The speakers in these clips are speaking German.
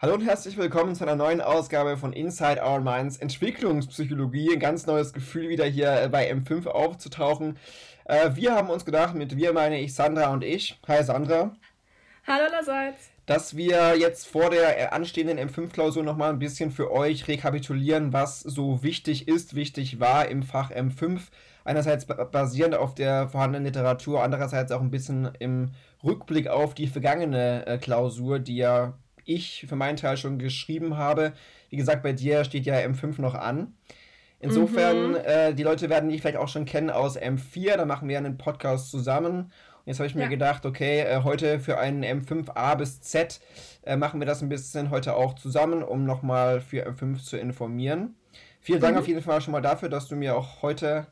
Hallo und herzlich willkommen zu einer neuen Ausgabe von Inside Our Minds Entwicklungspsychologie. Ein ganz neues Gefühl, wieder hier äh, bei M5 aufzutauchen. Äh, wir haben uns gedacht, mit wir meine ich Sandra und ich. Hi Sandra. Hallo allerseits. Dass wir jetzt vor der äh, anstehenden M5-Klausur nochmal ein bisschen für euch rekapitulieren, was so wichtig ist, wichtig war im Fach M5. Einerseits basierend auf der vorhandenen Literatur, andererseits auch ein bisschen im Rückblick auf die vergangene Klausur, die ja ich für meinen Teil schon geschrieben habe. Wie gesagt, bei dir steht ja M5 noch an. Insofern, mhm. äh, die Leute werden dich vielleicht auch schon kennen aus M4, da machen wir einen Podcast zusammen. Und jetzt habe ich mir ja. gedacht, okay, äh, heute für einen M5A bis Z äh, machen wir das ein bisschen heute auch zusammen, um nochmal für M5 zu informieren. Vielen Dank mhm. auf jeden Fall schon mal dafür, dass du mir auch heute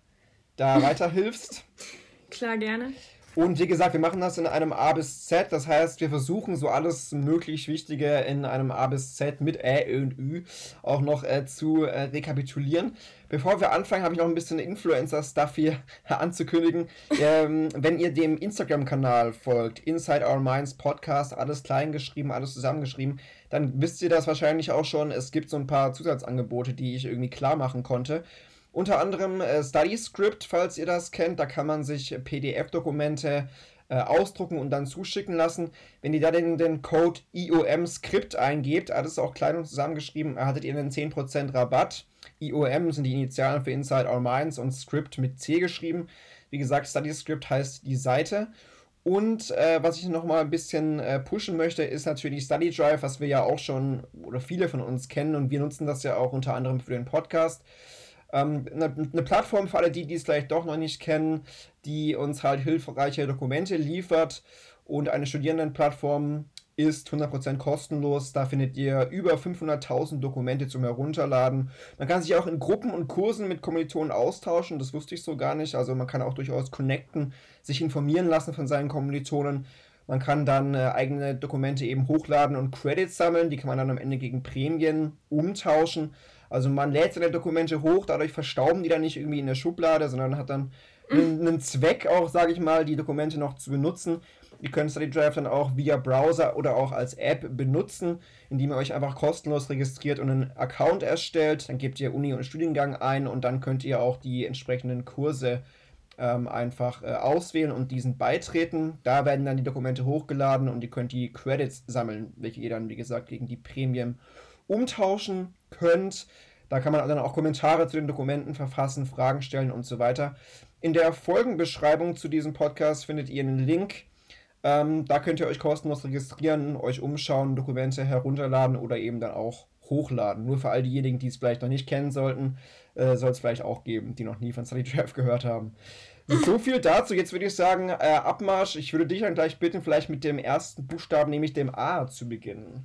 da weiterhilfst. Klar, gerne. Und wie gesagt, wir machen das in einem A bis Z. Das heißt, wir versuchen so alles möglich Wichtige in einem A bis Z mit Ä und Ü auch noch äh, zu äh, rekapitulieren. Bevor wir anfangen, habe ich noch ein bisschen Influencer-Stuff hier anzukündigen. Ähm, wenn ihr dem Instagram-Kanal folgt, Inside Our Minds Podcast, alles klein geschrieben, alles zusammengeschrieben, dann wisst ihr das wahrscheinlich auch schon. Es gibt so ein paar Zusatzangebote, die ich irgendwie klar machen konnte. Unter anderem äh, StudyScript, falls ihr das kennt. Da kann man sich PDF-Dokumente äh, ausdrucken und dann zuschicken lassen. Wenn ihr da den, den Code IOM-Script eingebt, alles auch klein und zusammengeschrieben, erhaltet ihr einen 10% Rabatt. IOM sind die Initialen für Inside Our Minds und Script mit C geschrieben. Wie gesagt, StudyScript heißt die Seite. Und äh, was ich noch mal ein bisschen äh, pushen möchte, ist natürlich StudyDrive, was wir ja auch schon oder viele von uns kennen und wir nutzen das ja auch unter anderem für den Podcast. Ähm, eine, eine, Plattform für alle die, die es vielleicht doch noch nicht kennen, die uns halt hilfreiche Dokumente liefert und eine Studierendenplattform ist 100% kostenlos. Da findet ihr über 500.000 Dokumente zum Herunterladen. Man kann sich auch in Gruppen und Kursen mit Kommilitonen austauschen. Das wusste ich so gar nicht. Also man kann auch durchaus connecten, sich informieren lassen von seinen Kommilitonen. Man kann dann äh, eigene Dokumente eben hochladen und Credits sammeln. Die kann man dann am Ende gegen Prämien umtauschen. Also man lädt seine Dokumente hoch, dadurch verstauben die dann nicht irgendwie in der Schublade, sondern hat dann einen, einen Zweck auch, sage ich mal, die Dokumente noch zu benutzen. Ihr könnt Study Drive dann auch via Browser oder auch als App benutzen, indem ihr euch einfach kostenlos registriert und einen Account erstellt. Dann gebt ihr Uni und Studiengang ein und dann könnt ihr auch die entsprechenden Kurse ähm, einfach äh, auswählen und diesen beitreten. Da werden dann die Dokumente hochgeladen und ihr könnt die Credits sammeln, welche ihr dann, wie gesagt, gegen die Premium umtauschen könnt. Da kann man dann auch Kommentare zu den Dokumenten verfassen, Fragen stellen und so weiter. In der Folgenbeschreibung zu diesem Podcast findet ihr einen Link. Ähm, da könnt ihr euch kostenlos registrieren, euch umschauen, Dokumente herunterladen oder eben dann auch hochladen. Nur für all diejenigen, die es vielleicht noch nicht kennen sollten, äh, soll es vielleicht auch geben, die noch nie von StudyDrive gehört haben. So viel dazu. Jetzt würde ich sagen, äh, Abmarsch. Ich würde dich dann gleich bitten, vielleicht mit dem ersten Buchstaben, nämlich dem A, zu beginnen.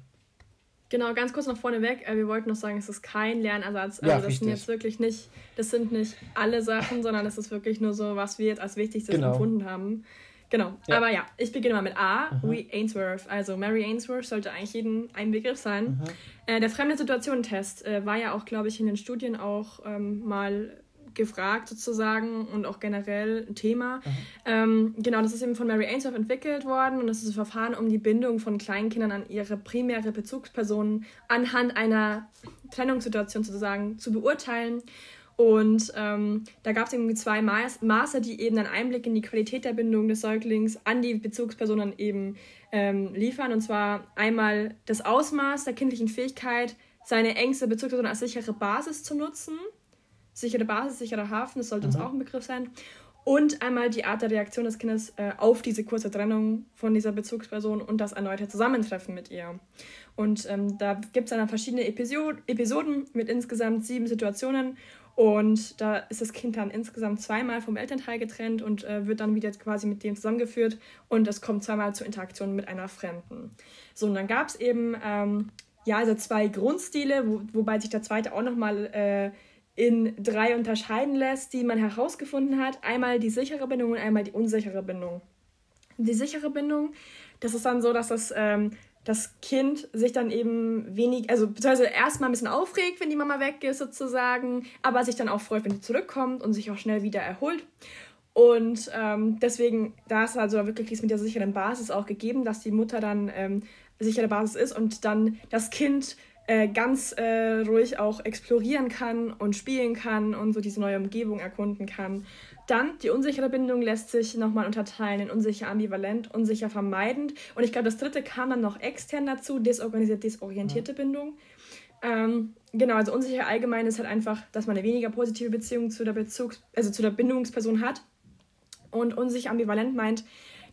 Genau, ganz kurz noch vorneweg. Äh, wir wollten noch sagen, es ist kein Lernersatz. Also ja, das richtig. sind jetzt wirklich nicht, das sind nicht alle Sachen, sondern das ist wirklich nur so, was wir jetzt als wichtigstes genau. empfunden haben. Genau. Ja. Aber ja, ich beginne mal mit A, mhm. wie Ainsworth. Also Mary Ainsworth sollte eigentlich jedem ein Begriff sein. Äh, der fremde Situationen-Test äh, war ja auch, glaube ich, in den Studien auch ähm, mal gefragt sozusagen und auch generell ein Thema. Ähm, genau, das ist eben von Mary Ainsworth entwickelt worden und das ist ein Verfahren, um die Bindung von Kleinkindern an ihre primäre Bezugsperson anhand einer Trennungssituation sozusagen zu beurteilen. Und ähm, da gab es irgendwie zwei Maß, Maße, die eben einen Einblick in die Qualität der Bindung des Säuglings an die Bezugspersonen eben ähm, liefern. Und zwar einmal das Ausmaß der kindlichen Fähigkeit, seine engste Bezugsperson als sichere Basis zu nutzen sichere Basis, sicherer Hafen, das sollte mhm. uns auch ein Begriff sein. Und einmal die Art der Reaktion des Kindes äh, auf diese kurze Trennung von dieser Bezugsperson und das erneute Zusammentreffen mit ihr. Und ähm, da gibt es dann verschiedene Episod Episoden mit insgesamt sieben Situationen. Und da ist das Kind dann insgesamt zweimal vom Elternteil getrennt und äh, wird dann wieder quasi mit dem zusammengeführt. Und es kommt zweimal zur Interaktion mit einer Fremden. So, und dann gab es eben ähm, ja, also zwei Grundstile, wo, wobei sich der zweite auch nochmal äh, in drei unterscheiden lässt, die man herausgefunden hat. Einmal die sichere Bindung und einmal die unsichere Bindung. Die sichere Bindung, das ist dann so, dass das, ähm, das Kind sich dann eben wenig, also beziehungsweise erstmal ein bisschen aufregt, wenn die Mama weg ist sozusagen, aber sich dann auch freut, wenn sie zurückkommt und sich auch schnell wieder erholt. Und ähm, deswegen, da ist also wirklich dies mit der sicheren Basis auch gegeben, dass die Mutter dann ähm, sichere Basis ist und dann das Kind äh, ganz äh, ruhig auch explorieren kann und spielen kann und so diese neue Umgebung erkunden kann. Dann die unsichere Bindung lässt sich nochmal unterteilen in unsicher ambivalent, unsicher vermeidend. Und ich glaube, das dritte kam dann noch extern dazu, desorganisiert, desorientierte ja. Bindung. Ähm, genau, also unsicher allgemein ist halt einfach, dass man eine weniger positive Beziehung zu der Bezugs-, also zu der Bindungsperson hat. Und unsicher ambivalent meint,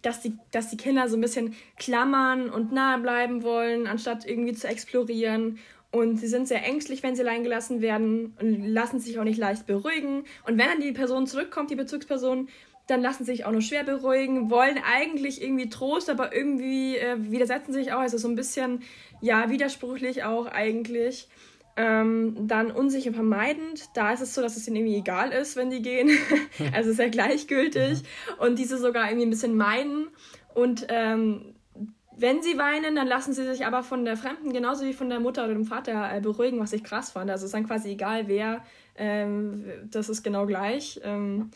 dass die, dass die Kinder so ein bisschen klammern und nahe bleiben wollen, anstatt irgendwie zu explorieren. Und sie sind sehr ängstlich, wenn sie allein gelassen werden und lassen sich auch nicht leicht beruhigen. Und wenn dann die Person zurückkommt, die Bezugsperson, dann lassen sie sich auch nur schwer beruhigen, wollen eigentlich irgendwie Trost, aber irgendwie äh, widersetzen sich auch. Also so ein bisschen, ja, widersprüchlich auch eigentlich. Ähm, dann unsicher vermeidend. Da ist es so, dass es ihnen irgendwie egal ist, wenn die gehen. also sehr gleichgültig. Und diese sogar irgendwie ein bisschen meiden. Und ähm, wenn sie weinen, dann lassen sie sich aber von der Fremden genauso wie von der Mutter oder dem Vater äh, beruhigen, was ich krass fand. Also es ist dann quasi egal, wer. Ähm, das ist genau gleich. Ähm,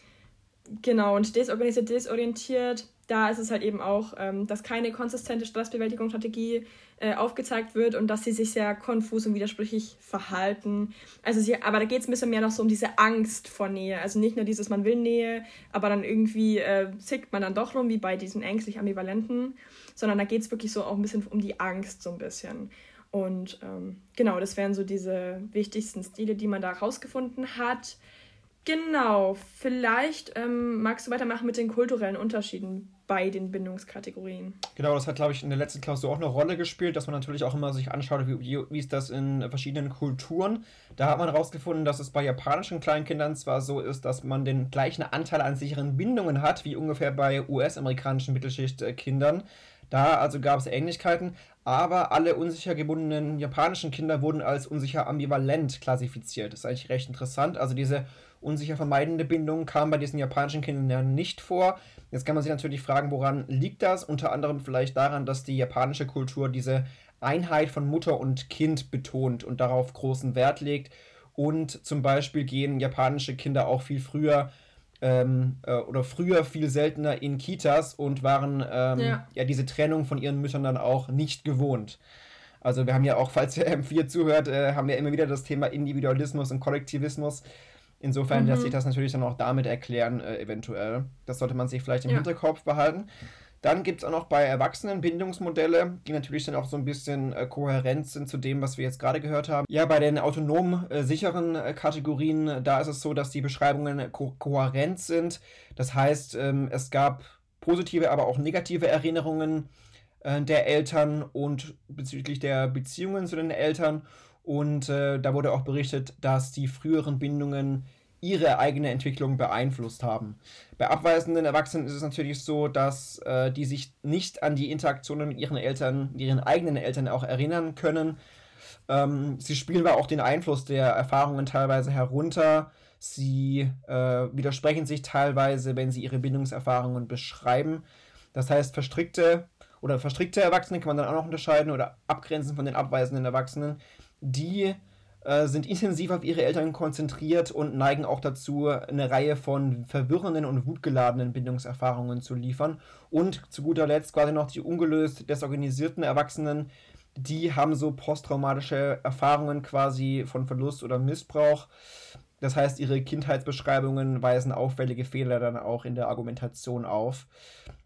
genau, und desorganisiert, desorientiert da ist es halt eben auch, ähm, dass keine konsistente Stressbewältigungsstrategie äh, aufgezeigt wird und dass sie sich sehr konfus und widersprüchlich verhalten. Also sie, aber da geht es ein bisschen mehr noch so um diese Angst vor Nähe. Also nicht nur dieses, man will Nähe, aber dann irgendwie äh, zickt man dann doch rum, wie bei diesen ängstlich ambivalenten, sondern da geht es wirklich so auch ein bisschen um die Angst so ein bisschen. Und ähm, genau, das wären so diese wichtigsten Stile, die man da rausgefunden hat. Genau, vielleicht ähm, magst du weitermachen mit den kulturellen Unterschieden bei den Bindungskategorien. Genau, das hat, glaube ich, in der letzten Klausur auch eine Rolle gespielt, dass man natürlich auch immer sich anschaut, wie, wie, ist das in verschiedenen Kulturen. Da hat man herausgefunden, dass es bei japanischen Kleinkindern zwar so ist, dass man den gleichen Anteil an sicheren Bindungen hat, wie ungefähr bei US-amerikanischen Mittelschichtkindern. Da also gab es Ähnlichkeiten, aber alle unsicher gebundenen japanischen Kinder wurden als unsicher ambivalent klassifiziert. Das ist eigentlich recht interessant. Also diese unsicher vermeidende Bindung kam bei diesen japanischen Kindern nicht vor. Jetzt kann man sich natürlich fragen, woran liegt das? Unter anderem vielleicht daran, dass die japanische Kultur diese Einheit von Mutter und Kind betont und darauf großen Wert legt. Und zum Beispiel gehen japanische Kinder auch viel früher ähm, äh, oder früher viel seltener in Kitas und waren ähm, ja. ja. diese Trennung von ihren Müttern dann auch nicht gewohnt. Also wir haben ja auch, falls ihr M4 zuhört, äh, haben wir immer wieder das Thema Individualismus und Kollektivismus. Insofern mhm. lässt sich das natürlich dann auch damit erklären, äh, eventuell. Das sollte man sich vielleicht im ja. Hinterkopf behalten. Dann gibt es auch noch bei Erwachsenen Bindungsmodelle, die natürlich dann auch so ein bisschen äh, kohärent sind zu dem, was wir jetzt gerade gehört haben. Ja, bei den autonom äh, sicheren äh, Kategorien, da ist es so, dass die Beschreibungen ko kohärent sind. Das heißt, ähm, es gab positive, aber auch negative Erinnerungen äh, der Eltern und bezüglich der Beziehungen zu den Eltern und äh, da wurde auch berichtet, dass die früheren Bindungen ihre eigene Entwicklung beeinflusst haben. Bei abweisenden Erwachsenen ist es natürlich so, dass äh, die sich nicht an die Interaktionen mit ihren Eltern, ihren eigenen Eltern auch erinnern können. Ähm, sie spielen aber auch den Einfluss der Erfahrungen teilweise herunter. Sie äh, widersprechen sich teilweise, wenn sie ihre Bindungserfahrungen beschreiben. Das heißt, verstrickte oder verstrickte Erwachsene kann man dann auch noch unterscheiden oder abgrenzen von den abweisenden Erwachsenen die äh, sind intensiv auf ihre Eltern konzentriert und neigen auch dazu, eine Reihe von verwirrenden und wutgeladenen Bindungserfahrungen zu liefern. Und zu guter Letzt quasi noch die ungelöst desorganisierten Erwachsenen, die haben so posttraumatische Erfahrungen quasi von Verlust oder Missbrauch. Das heißt, ihre Kindheitsbeschreibungen weisen auffällige Fehler dann auch in der Argumentation auf.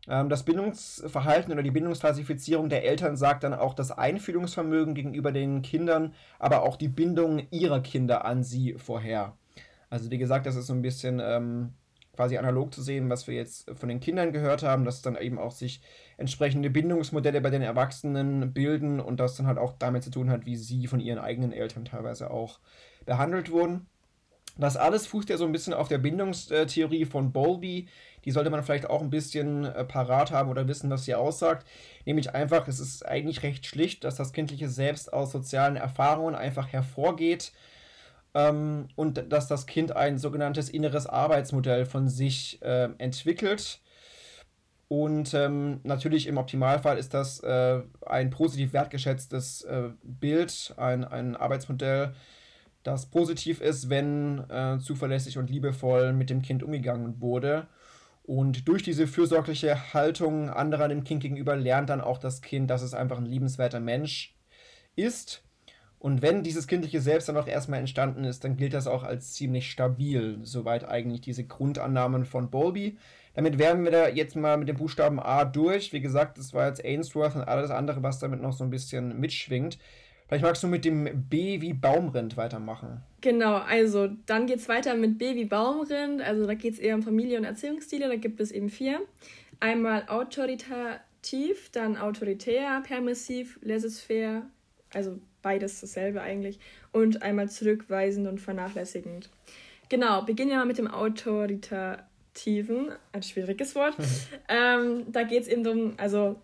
Ähm, das Bindungsverhalten oder die Bindungsklassifizierung der Eltern sagt dann auch das Einfühlungsvermögen gegenüber den Kindern, aber auch die Bindung ihrer Kinder an sie vorher. Also wie gesagt, das ist so ein bisschen ähm, quasi analog zu sehen, was wir jetzt von den Kindern gehört haben, dass dann eben auch sich entsprechende Bindungsmodelle bei den Erwachsenen bilden und das dann halt auch damit zu tun hat, wie sie von ihren eigenen Eltern teilweise auch behandelt wurden. Das alles fußt ja so ein bisschen auf der Bindungstheorie von Bowlby. Die sollte man vielleicht auch ein bisschen äh, parat haben oder wissen, was sie aussagt. Nämlich einfach, es ist eigentlich recht schlicht, dass das kindliche Selbst aus sozialen Erfahrungen einfach hervorgeht ähm, und dass das Kind ein sogenanntes inneres Arbeitsmodell von sich äh, entwickelt. Und ähm, natürlich im Optimalfall ist das äh, ein positiv wertgeschätztes äh, Bild, ein, ein Arbeitsmodell, das positiv ist, wenn äh, zuverlässig und liebevoll mit dem Kind umgegangen wurde. Und durch diese fürsorgliche Haltung anderer dem Kind gegenüber lernt dann auch das Kind, dass es einfach ein liebenswerter Mensch ist. Und wenn dieses kindliche Selbst dann auch erstmal entstanden ist, dann gilt das auch als ziemlich stabil. Soweit eigentlich diese Grundannahmen von Bowlby. Damit wären wir da jetzt mal mit dem Buchstaben A durch. Wie gesagt, das war jetzt Ainsworth und alles andere, was damit noch so ein bisschen mitschwingt. Vielleicht magst du mit dem B wie Baumrind weitermachen. Genau, also dann geht es weiter mit B wie Baumrind. Also da geht es eher um Familie- und Erziehungsstile. Da gibt es eben vier. Einmal autoritativ, dann autoritär, permissiv, laissez-faire, also beides dasselbe eigentlich. Und einmal zurückweisend und vernachlässigend. Genau, beginnen wir mal mit dem autoritativen, ein schwieriges Wort. ähm, da geht es eben darum, also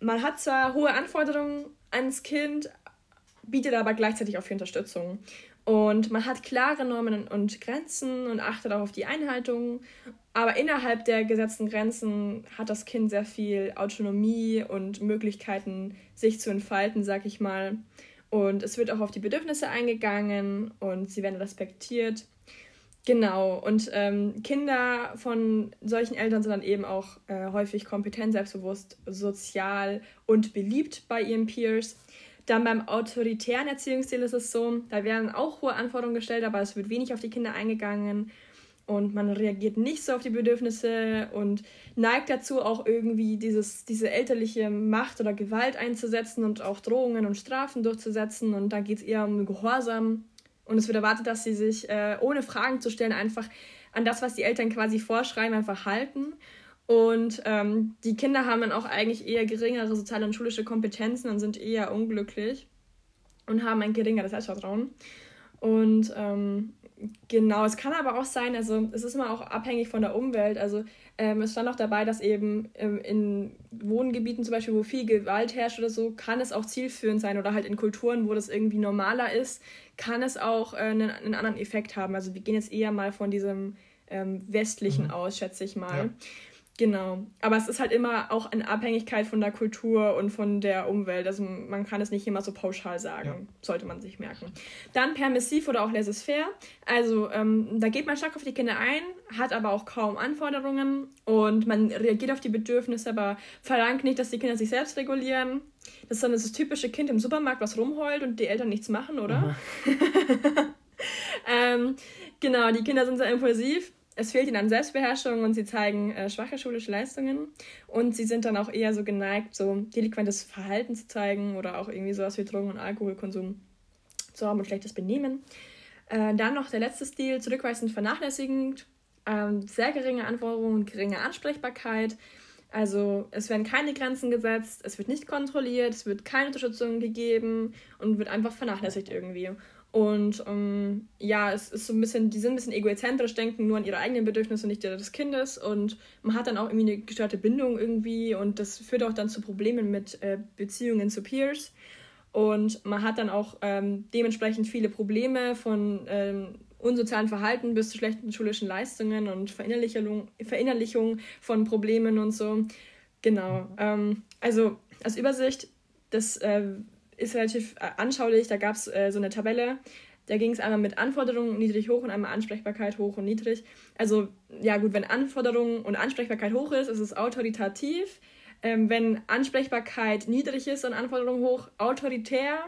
man hat zwar hohe Anforderungen ans Kind, bietet aber gleichzeitig auch viel Unterstützung. Und man hat klare Normen und Grenzen und achtet auch auf die Einhaltung. Aber innerhalb der gesetzten Grenzen hat das Kind sehr viel Autonomie und Möglichkeiten, sich zu entfalten, sag ich mal. Und es wird auch auf die Bedürfnisse eingegangen und sie werden respektiert. Genau, und ähm, Kinder von solchen Eltern sind dann eben auch äh, häufig kompetent, selbstbewusst, sozial und beliebt bei ihren Peers. Dann beim autoritären Erziehungsstil ist es so, da werden auch hohe Anforderungen gestellt, aber es wird wenig auf die Kinder eingegangen und man reagiert nicht so auf die Bedürfnisse und neigt dazu auch irgendwie dieses, diese elterliche Macht oder Gewalt einzusetzen und auch Drohungen und Strafen durchzusetzen und da geht es eher um Gehorsam. Und es wird erwartet, dass sie sich äh, ohne Fragen zu stellen einfach an das, was die Eltern quasi vorschreiben, einfach halten und ähm, die Kinder haben dann auch eigentlich eher geringere soziale und schulische Kompetenzen und sind eher unglücklich und haben ein geringeres Selbstvertrauen. Und ähm, genau, es kann aber auch sein, also es ist immer auch abhängig von der Umwelt. Also ähm, es stand auch dabei, dass eben ähm, in Wohngebieten zum Beispiel, wo viel Gewalt herrscht oder so, kann es auch zielführend sein oder halt in Kulturen, wo das irgendwie normaler ist, kann es auch äh, einen, einen anderen Effekt haben. Also wir gehen jetzt eher mal von diesem ähm, westlichen mhm. aus, schätze ich mal. Ja. Genau. Aber es ist halt immer auch in Abhängigkeit von der Kultur und von der Umwelt. Also man kann es nicht immer so pauschal sagen. Ja. Sollte man sich merken. Dann permissiv oder auch laissez-faire. Also ähm, da geht man stark auf die Kinder ein, hat aber auch kaum Anforderungen und man reagiert auf die Bedürfnisse, aber verlangt nicht, dass die Kinder sich selbst regulieren. Das ist dann das typische Kind im Supermarkt, was rumheult und die Eltern nichts machen, oder? Mhm. ähm, genau, die Kinder sind sehr impulsiv es fehlt ihnen an Selbstbeherrschung und sie zeigen äh, schwache schulische Leistungen. Und sie sind dann auch eher so geneigt, so delinquentes Verhalten zu zeigen oder auch irgendwie sowas wie Drogen- und Alkoholkonsum zu haben und schlechtes Benehmen. Äh, dann noch der letzte Stil, zurückweisend vernachlässigend, äh, sehr geringe Anforderungen und geringe Ansprechbarkeit. Also es werden keine Grenzen gesetzt, es wird nicht kontrolliert, es wird keine Unterstützung gegeben und wird einfach vernachlässigt irgendwie. Und ähm, ja, es ist so ein bisschen, die sind ein bisschen egozentrisch, denken nur an ihre eigenen Bedürfnisse und nicht die des Kindes. Und man hat dann auch irgendwie eine gestörte Bindung irgendwie und das führt auch dann zu Problemen mit äh, Beziehungen zu Peers. Und man hat dann auch ähm, dementsprechend viele Probleme von ähm, unsozialen Verhalten bis zu schlechten schulischen Leistungen und Verinnerlichung, Verinnerlichung von Problemen und so. Genau. Ähm, also als Übersicht, das äh, ist relativ äh, anschaulich. Da gab es äh, so eine Tabelle. Da ging es einmal mit Anforderungen niedrig hoch und einmal Ansprechbarkeit hoch und niedrig. Also ja gut, wenn Anforderungen und Ansprechbarkeit hoch ist, ist es autoritativ. Ähm, wenn Ansprechbarkeit niedrig ist und Anforderungen hoch, autoritär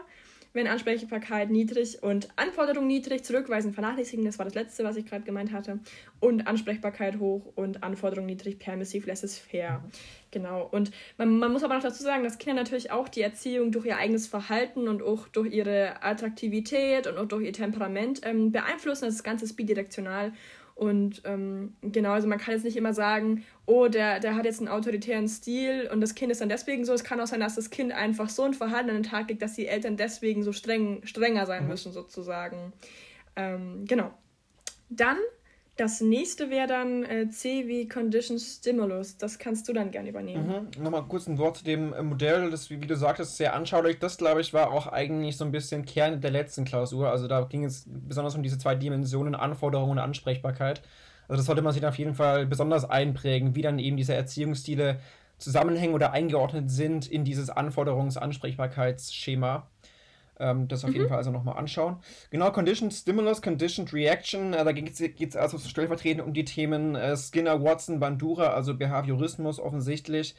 wenn Ansprechbarkeit niedrig und Anforderung niedrig, zurückweisen, vernachlässigen, das war das letzte, was ich gerade gemeint hatte, und Ansprechbarkeit hoch und Anforderung niedrig, permissiv, laissez-faire. Mhm. Genau. Und man, man muss aber noch dazu sagen, dass Kinder natürlich auch die Erziehung durch ihr eigenes Verhalten und auch durch ihre Attraktivität und auch durch ihr Temperament ähm, beeinflussen. Das Ganze ist bidirektional und ähm, genau, also man kann jetzt nicht immer sagen, oh, der, der hat jetzt einen autoritären Stil und das Kind ist dann deswegen so. Es kann auch sein, dass das Kind einfach so ein Verhalten an den Tag legt, dass die Eltern deswegen so streng, strenger sein mhm. müssen, sozusagen. Ähm, genau. Dann das nächste wäre dann äh, C wie Condition Stimulus. Das kannst du dann gerne übernehmen. Mhm. Nochmal kurz ein Wort zu dem äh, Modell, das, wie du sagtest, sehr anschaulich. Das, glaube ich, war auch eigentlich so ein bisschen Kern der letzten Klausur. Also da ging es besonders um diese zwei Dimensionen, Anforderungen und Ansprechbarkeit. Also das sollte man sich auf jeden Fall besonders einprägen, wie dann eben diese Erziehungsstile zusammenhängen oder eingeordnet sind in dieses Anforderungs-Ansprechbarkeitsschema. Ähm, das auf mhm. jeden Fall also nochmal anschauen. Genau, Conditioned Stimulus, Conditioned Reaction, äh, da geht es also stellvertretend um die Themen äh, Skinner, Watson, Bandura, also Behaviorismus offensichtlich.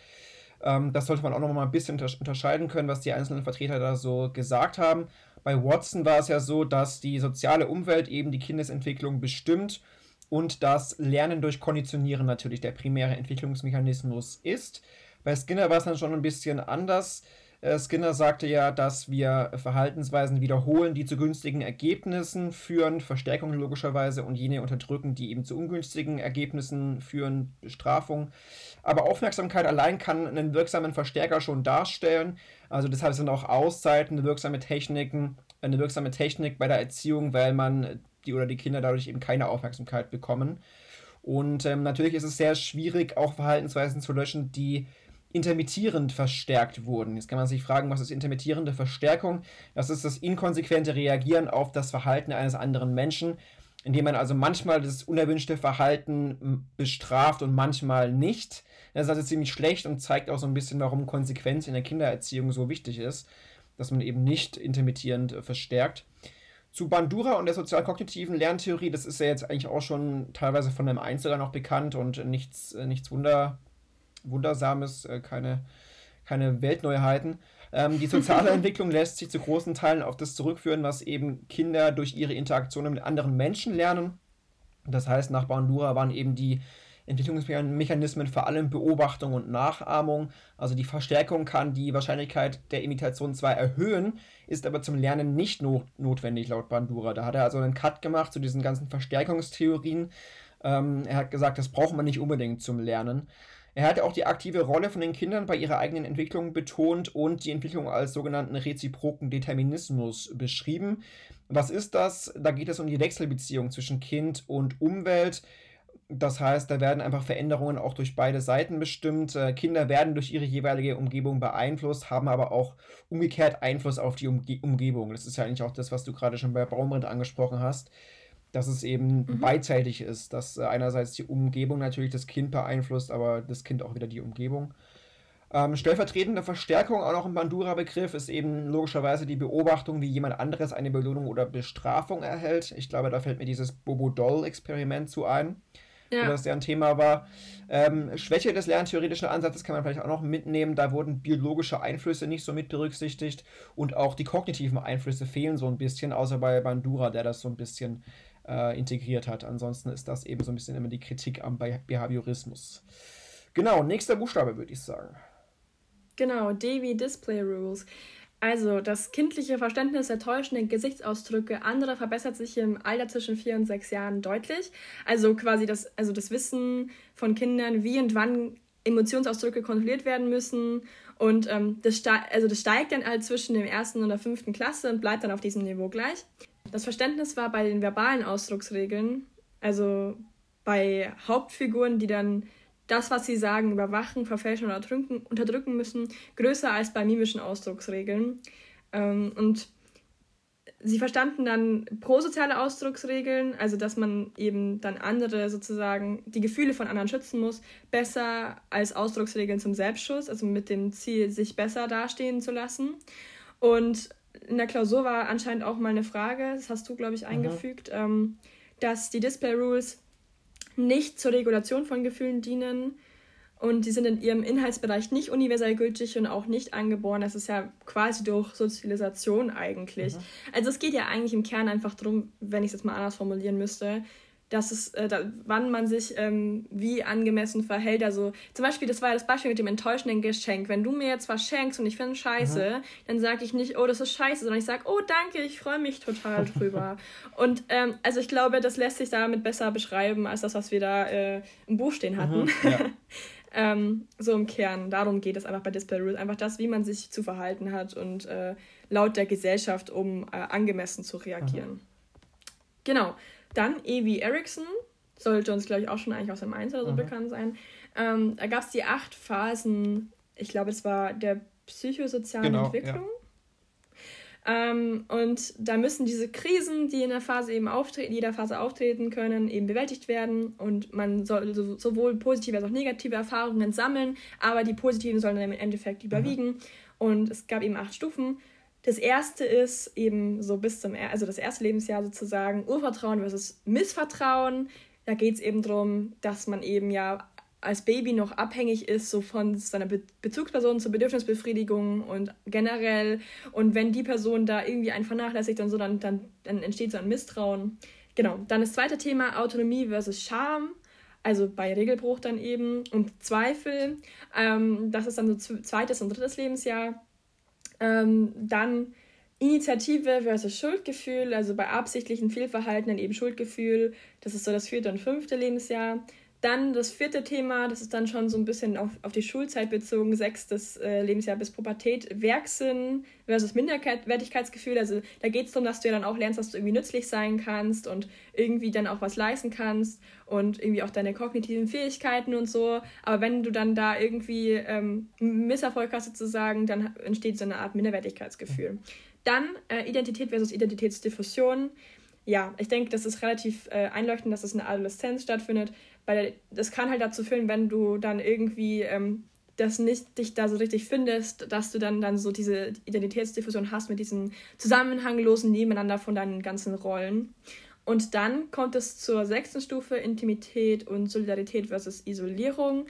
Ähm, das sollte man auch nochmal ein bisschen unterscheiden können, was die einzelnen Vertreter da so gesagt haben. Bei Watson war es ja so, dass die soziale Umwelt eben die Kindesentwicklung bestimmt und das Lernen durch Konditionieren natürlich der primäre Entwicklungsmechanismus ist. Bei Skinner war es dann schon ein bisschen anders. Äh, Skinner sagte ja, dass wir Verhaltensweisen wiederholen, die zu günstigen Ergebnissen führen, Verstärkung logischerweise, und jene unterdrücken, die eben zu ungünstigen Ergebnissen führen, Bestrafung. Aber Aufmerksamkeit allein kann einen wirksamen Verstärker schon darstellen. Also deshalb sind auch Auszeiten wirksame Techniken, eine wirksame Technik bei der Erziehung, weil man die oder die Kinder dadurch eben keine Aufmerksamkeit bekommen. Und ähm, natürlich ist es sehr schwierig, auch Verhaltensweisen zu löschen, die intermittierend verstärkt wurden. Jetzt kann man sich fragen, was ist intermittierende Verstärkung? Das ist das inkonsequente Reagieren auf das Verhalten eines anderen Menschen, indem man also manchmal das unerwünschte Verhalten bestraft und manchmal nicht. Das ist also ziemlich schlecht und zeigt auch so ein bisschen, warum Konsequenz in der Kindererziehung so wichtig ist, dass man eben nicht intermittierend verstärkt. Zu Bandura und der sozialkognitiven Lerntheorie, das ist ja jetzt eigentlich auch schon teilweise von einem Einzelner noch bekannt und nichts, nichts Wunder, Wundersames, äh, keine, keine Weltneuheiten. Ähm, die soziale Entwicklung lässt sich zu großen Teilen auf das zurückführen, was eben Kinder durch ihre Interaktionen mit anderen Menschen lernen. Das heißt, nach Bandura waren eben die Entwicklungsmechanismen vor allem Beobachtung und Nachahmung. Also die Verstärkung kann die Wahrscheinlichkeit der Imitation zwar erhöhen, ist aber zum Lernen nicht not notwendig laut Bandura. Da hat er also einen Cut gemacht zu diesen ganzen Verstärkungstheorien. Ähm, er hat gesagt, das braucht man nicht unbedingt zum Lernen. Er hat auch die aktive Rolle von den Kindern bei ihrer eigenen Entwicklung betont und die Entwicklung als sogenannten reziproken Determinismus beschrieben. Was ist das? Da geht es um die Wechselbeziehung zwischen Kind und Umwelt. Das heißt, da werden einfach Veränderungen auch durch beide Seiten bestimmt. Äh, Kinder werden durch ihre jeweilige Umgebung beeinflusst, haben aber auch umgekehrt Einfluss auf die Umge Umgebung. Das ist ja eigentlich auch das, was du gerade schon bei Baumrind angesprochen hast dass es eben mhm. beidseitig ist, dass äh, einerseits die Umgebung natürlich das Kind beeinflusst, aber das Kind auch wieder die Umgebung. Ähm, stellvertretende Verstärkung, auch noch ein Bandura-Begriff, ist eben logischerweise die Beobachtung, wie jemand anderes eine Belohnung oder Bestrafung erhält. Ich glaube, da fällt mir dieses Bobo-Doll-Experiment zu ein, ja. wo das ja ein Thema war. Ähm, Schwäche des lerntheoretischen Ansatzes kann man vielleicht auch noch mitnehmen. Da wurden biologische Einflüsse nicht so mit berücksichtigt und auch die kognitiven Einflüsse fehlen so ein bisschen, außer bei Bandura, der das so ein bisschen äh, integriert hat. Ansonsten ist das eben so ein bisschen immer die Kritik am Behaviorismus. Genau, nächster Buchstabe würde ich sagen. Genau, D wie Display Rules. Also, das kindliche Verständnis der täuschenden Gesichtsausdrücke anderer verbessert sich im Alter zwischen vier und sechs Jahren deutlich. Also quasi das, also das Wissen von Kindern, wie und wann Emotionsausdrücke kontrolliert werden müssen. Und ähm, das, also das steigt dann halt zwischen dem ersten und der fünften Klasse und bleibt dann auf diesem Niveau gleich. Das Verständnis war bei den verbalen Ausdrucksregeln, also bei Hauptfiguren, die dann das, was sie sagen, überwachen, verfälschen oder unterdrücken müssen, größer als bei mimischen Ausdrucksregeln. Ähm, und sie verstanden dann prosoziale Ausdrucksregeln, also dass man eben dann andere sozusagen die Gefühle von anderen schützen muss, besser als Ausdrucksregeln zum Selbstschutz, also mit dem Ziel, sich besser dastehen zu lassen. Und in der Klausur war anscheinend auch mal eine Frage, das hast du, glaube ich, eingefügt, ähm, dass die Display Rules nicht zur Regulation von Gefühlen dienen und die sind in ihrem Inhaltsbereich nicht universell gültig und auch nicht angeboren. Das ist ja quasi durch Sozialisation eigentlich. Mhm. Also es geht ja eigentlich im Kern einfach darum, wenn ich es jetzt mal anders formulieren müsste, dass es, äh, da, wann man sich ähm, wie angemessen verhält. Also zum Beispiel, das war ja das Beispiel mit dem enttäuschenden Geschenk. Wenn du mir jetzt was schenkst und ich finde scheiße, mhm. dann sage ich nicht, oh, das ist scheiße, sondern ich sage, oh, danke, ich freue mich total drüber. und ähm, also ich glaube, das lässt sich damit besser beschreiben, als das, was wir da äh, im Buch stehen hatten. Mhm, ja. ähm, so im Kern, darum geht es einfach bei Display Rules. Einfach das, wie man sich zu verhalten hat und äh, laut der Gesellschaft, um äh, angemessen zu reagieren. Mhm. Genau. Dann Evi Erickson, sollte uns, glaube ich, auch schon eigentlich aus dem 1 oder so mhm. bekannt sein. Ähm, da gab es die acht Phasen, ich glaube, es war der psychosozialen genau, Entwicklung. Ja. Ähm, und da müssen diese Krisen, die in der Phase eben auftreten, jeder Phase auftreten können, eben bewältigt werden. Und man soll so, sowohl positive als auch negative Erfahrungen sammeln, aber die positiven sollen dann im Endeffekt überwiegen. Mhm. Und es gab eben acht Stufen. Das erste ist eben so bis zum, also das erste Lebensjahr sozusagen Urvertrauen versus Missvertrauen. Da geht es eben darum, dass man eben ja als Baby noch abhängig ist, so von seiner Be Bezugsperson zur Bedürfnisbefriedigung und generell. Und wenn die Person da irgendwie einen vernachlässigt und so, dann, dann, dann entsteht so ein Misstrauen. Genau. Dann das zweite Thema Autonomie versus Scham. Also bei Regelbruch dann eben und Zweifel. Ähm, das ist dann so zweites und drittes Lebensjahr. Ähm, dann Initiative versus Schuldgefühl, also bei absichtlichen Fehlverhalten dann eben Schuldgefühl. Das ist so das vierte und fünfte Lebensjahr. Dann das vierte Thema, das ist dann schon so ein bisschen auf, auf die Schulzeit bezogen, sechstes äh, Lebensjahr bis Pubertät, Werksinn versus Minderwertigkeitsgefühl. Also da geht es darum, dass du ja dann auch lernst, dass du irgendwie nützlich sein kannst und irgendwie dann auch was leisten kannst und irgendwie auch deine kognitiven Fähigkeiten und so. Aber wenn du dann da irgendwie ähm, Misserfolg hast sozusagen, dann entsteht so eine Art Minderwertigkeitsgefühl. Dann äh, Identität versus Identitätsdiffusion. Ja, ich denke, das ist relativ äh, einleuchtend, dass es in der Adoleszenz stattfindet weil das kann halt dazu führen, wenn du dann irgendwie ähm, das nicht dich da so richtig findest, dass du dann, dann so diese Identitätsdiffusion hast mit diesem zusammenhanglosen Nebeneinander von deinen ganzen Rollen. Und dann kommt es zur sechsten Stufe, Intimität und Solidarität versus Isolierung.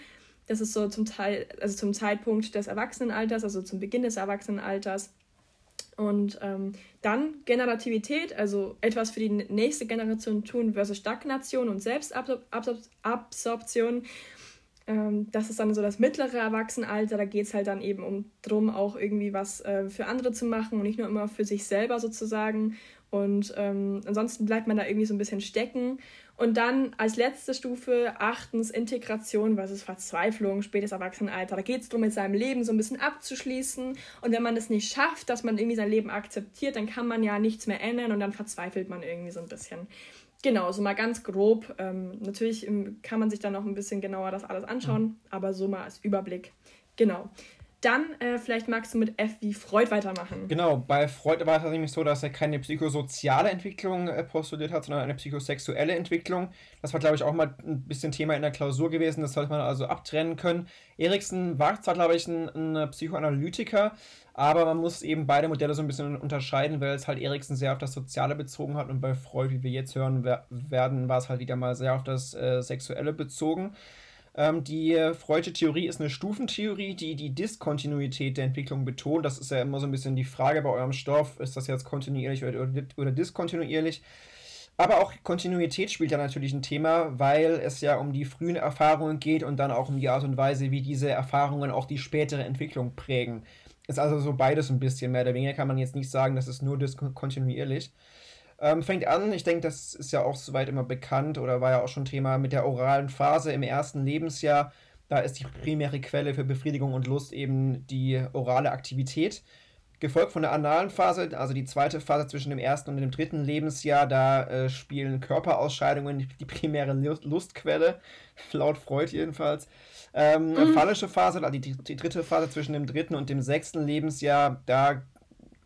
Das ist so zum Teil, also zum Zeitpunkt des Erwachsenenalters, also zum Beginn des Erwachsenenalters. Und ähm, dann Generativität, also etwas für die nächste Generation tun versus Stagnation und Selbstabsorption. Ähm, das ist dann so das mittlere Erwachsenenalter. Da geht es halt dann eben um drum, auch irgendwie was äh, für andere zu machen und nicht nur immer für sich selber sozusagen. Und ähm, ansonsten bleibt man da irgendwie so ein bisschen stecken. Und dann als letzte Stufe achtens Integration versus Verzweiflung, spätes Erwachsenenalter. Da geht es darum, mit seinem Leben so ein bisschen abzuschließen. Und wenn man es nicht schafft, dass man irgendwie sein Leben akzeptiert, dann kann man ja nichts mehr ändern und dann verzweifelt man irgendwie so ein bisschen. Genau, so mal ganz grob. Ähm, natürlich ähm, kann man sich dann noch ein bisschen genauer das alles anschauen, mhm. aber so mal als Überblick. Genau. Dann äh, vielleicht magst du mit F wie Freud weitermachen. Genau, bei Freud war es nämlich so, dass er keine psychosoziale Entwicklung äh, postuliert hat, sondern eine psychosexuelle Entwicklung. Das war, glaube ich, auch mal ein bisschen Thema in der Klausur gewesen. Das sollte man also abtrennen können. Erikson war zwar, glaube ich, ein, ein Psychoanalytiker, aber man muss eben beide Modelle so ein bisschen unterscheiden, weil es halt Erikson sehr auf das Soziale bezogen hat und bei Freud, wie wir jetzt hören werden, war es halt wieder mal sehr auf das äh, Sexuelle bezogen. Ähm, die Freudsche Theorie ist eine Stufentheorie, die die Diskontinuität der Entwicklung betont. Das ist ja immer so ein bisschen die Frage bei eurem Stoff, ist das jetzt kontinuierlich oder, oder, oder diskontinuierlich? Aber auch Kontinuität spielt ja natürlich ein Thema, weil es ja um die frühen Erfahrungen geht und dann auch um die Art und Weise, wie diese Erfahrungen auch die spätere Entwicklung prägen. Ist also so beides ein bisschen mehr oder weniger, kann man jetzt nicht sagen, das ist nur diskontinuierlich. Ähm, fängt an, ich denke, das ist ja auch soweit immer bekannt oder war ja auch schon Thema mit der oralen Phase im ersten Lebensjahr. Da ist die primäre Quelle für Befriedigung und Lust eben die orale Aktivität. Gefolgt von der analen Phase, also die zweite Phase zwischen dem ersten und dem dritten Lebensjahr, da äh, spielen Körperausscheidungen die, primäre Lustquelle, laut Freud jedenfalls. Ähm, mhm. Phallische Phase, also die, die, dritte Phase zwischen dem dritten und dem sechsten Lebensjahr, da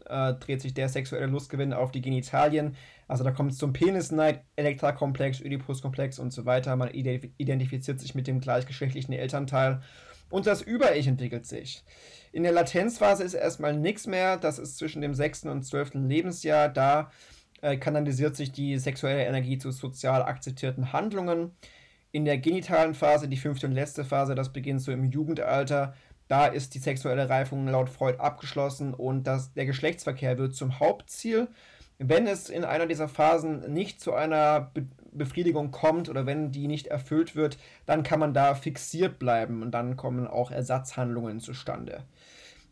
äh, dreht sich der sexuelle Lustgewinn auf die Genitalien. Also da kommt es zum Penisneid, Elektrakomplex, Oedipus-Komplex und so weiter. Man identifiziert sich mit dem gleichgeschlechtlichen Elternteil und das Über-Ich entwickelt sich. In der Latenzphase ist erstmal nichts mehr. Das ist zwischen dem 6. und 12. Lebensjahr. Da äh, kanalisiert sich die sexuelle Energie zu sozial akzeptierten Handlungen. In der genitalen Phase, die fünfte und letzte Phase, das beginnt so im Jugendalter, da ist die sexuelle Reifung laut Freud abgeschlossen und das, der Geschlechtsverkehr wird zum Hauptziel. Wenn es in einer dieser Phasen nicht zu einer Be Befriedigung kommt oder wenn die nicht erfüllt wird, dann kann man da fixiert bleiben und dann kommen auch Ersatzhandlungen zustande.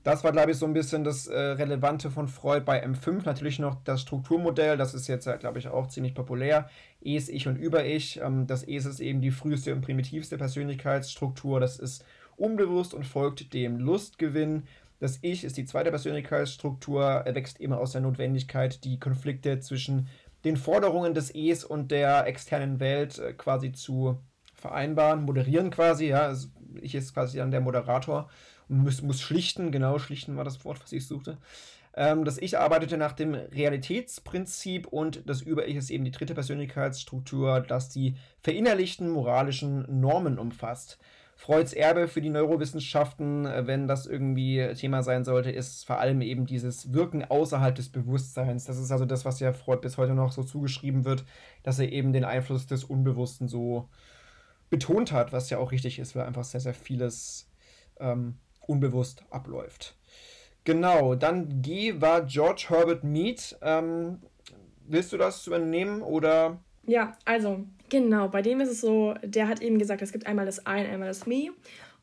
Das war, glaube ich, so ein bisschen das äh, Relevante von Freud bei M5. Natürlich noch das Strukturmodell, das ist jetzt, glaube ich, auch ziemlich populär. Es, Ich und Über-Ich. Ähm, das Es ist eben die früheste und primitivste Persönlichkeitsstruktur. Das ist unbewusst und folgt dem Lustgewinn. Das Ich ist die zweite Persönlichkeitsstruktur, erwächst immer aus der Notwendigkeit, die Konflikte zwischen den Forderungen des Es und der externen Welt äh, quasi zu vereinbaren, moderieren quasi. Ja, also ich ist quasi dann der Moderator und muss, muss schlichten, genau schlichten war das Wort, was ich suchte. Ähm, das Ich arbeitete nach dem Realitätsprinzip und das Über-Ich ist eben die dritte Persönlichkeitsstruktur, das die verinnerlichten moralischen Normen umfasst. Freuds Erbe für die Neurowissenschaften, äh, wenn das irgendwie Thema sein sollte, ist vor allem eben dieses Wirken außerhalb des Bewusstseins. Das ist also das, was ja Freud bis heute noch so zugeschrieben wird, dass er eben den Einfluss des Unbewussten so betont hat, was ja auch richtig ist, weil einfach sehr, sehr vieles ähm, unbewusst abläuft. Genau, dann G war George Herbert Mead. Ähm, willst du das übernehmen oder? Ja, also genau, bei dem ist es so, der hat eben gesagt, es gibt einmal das I und einmal das Me.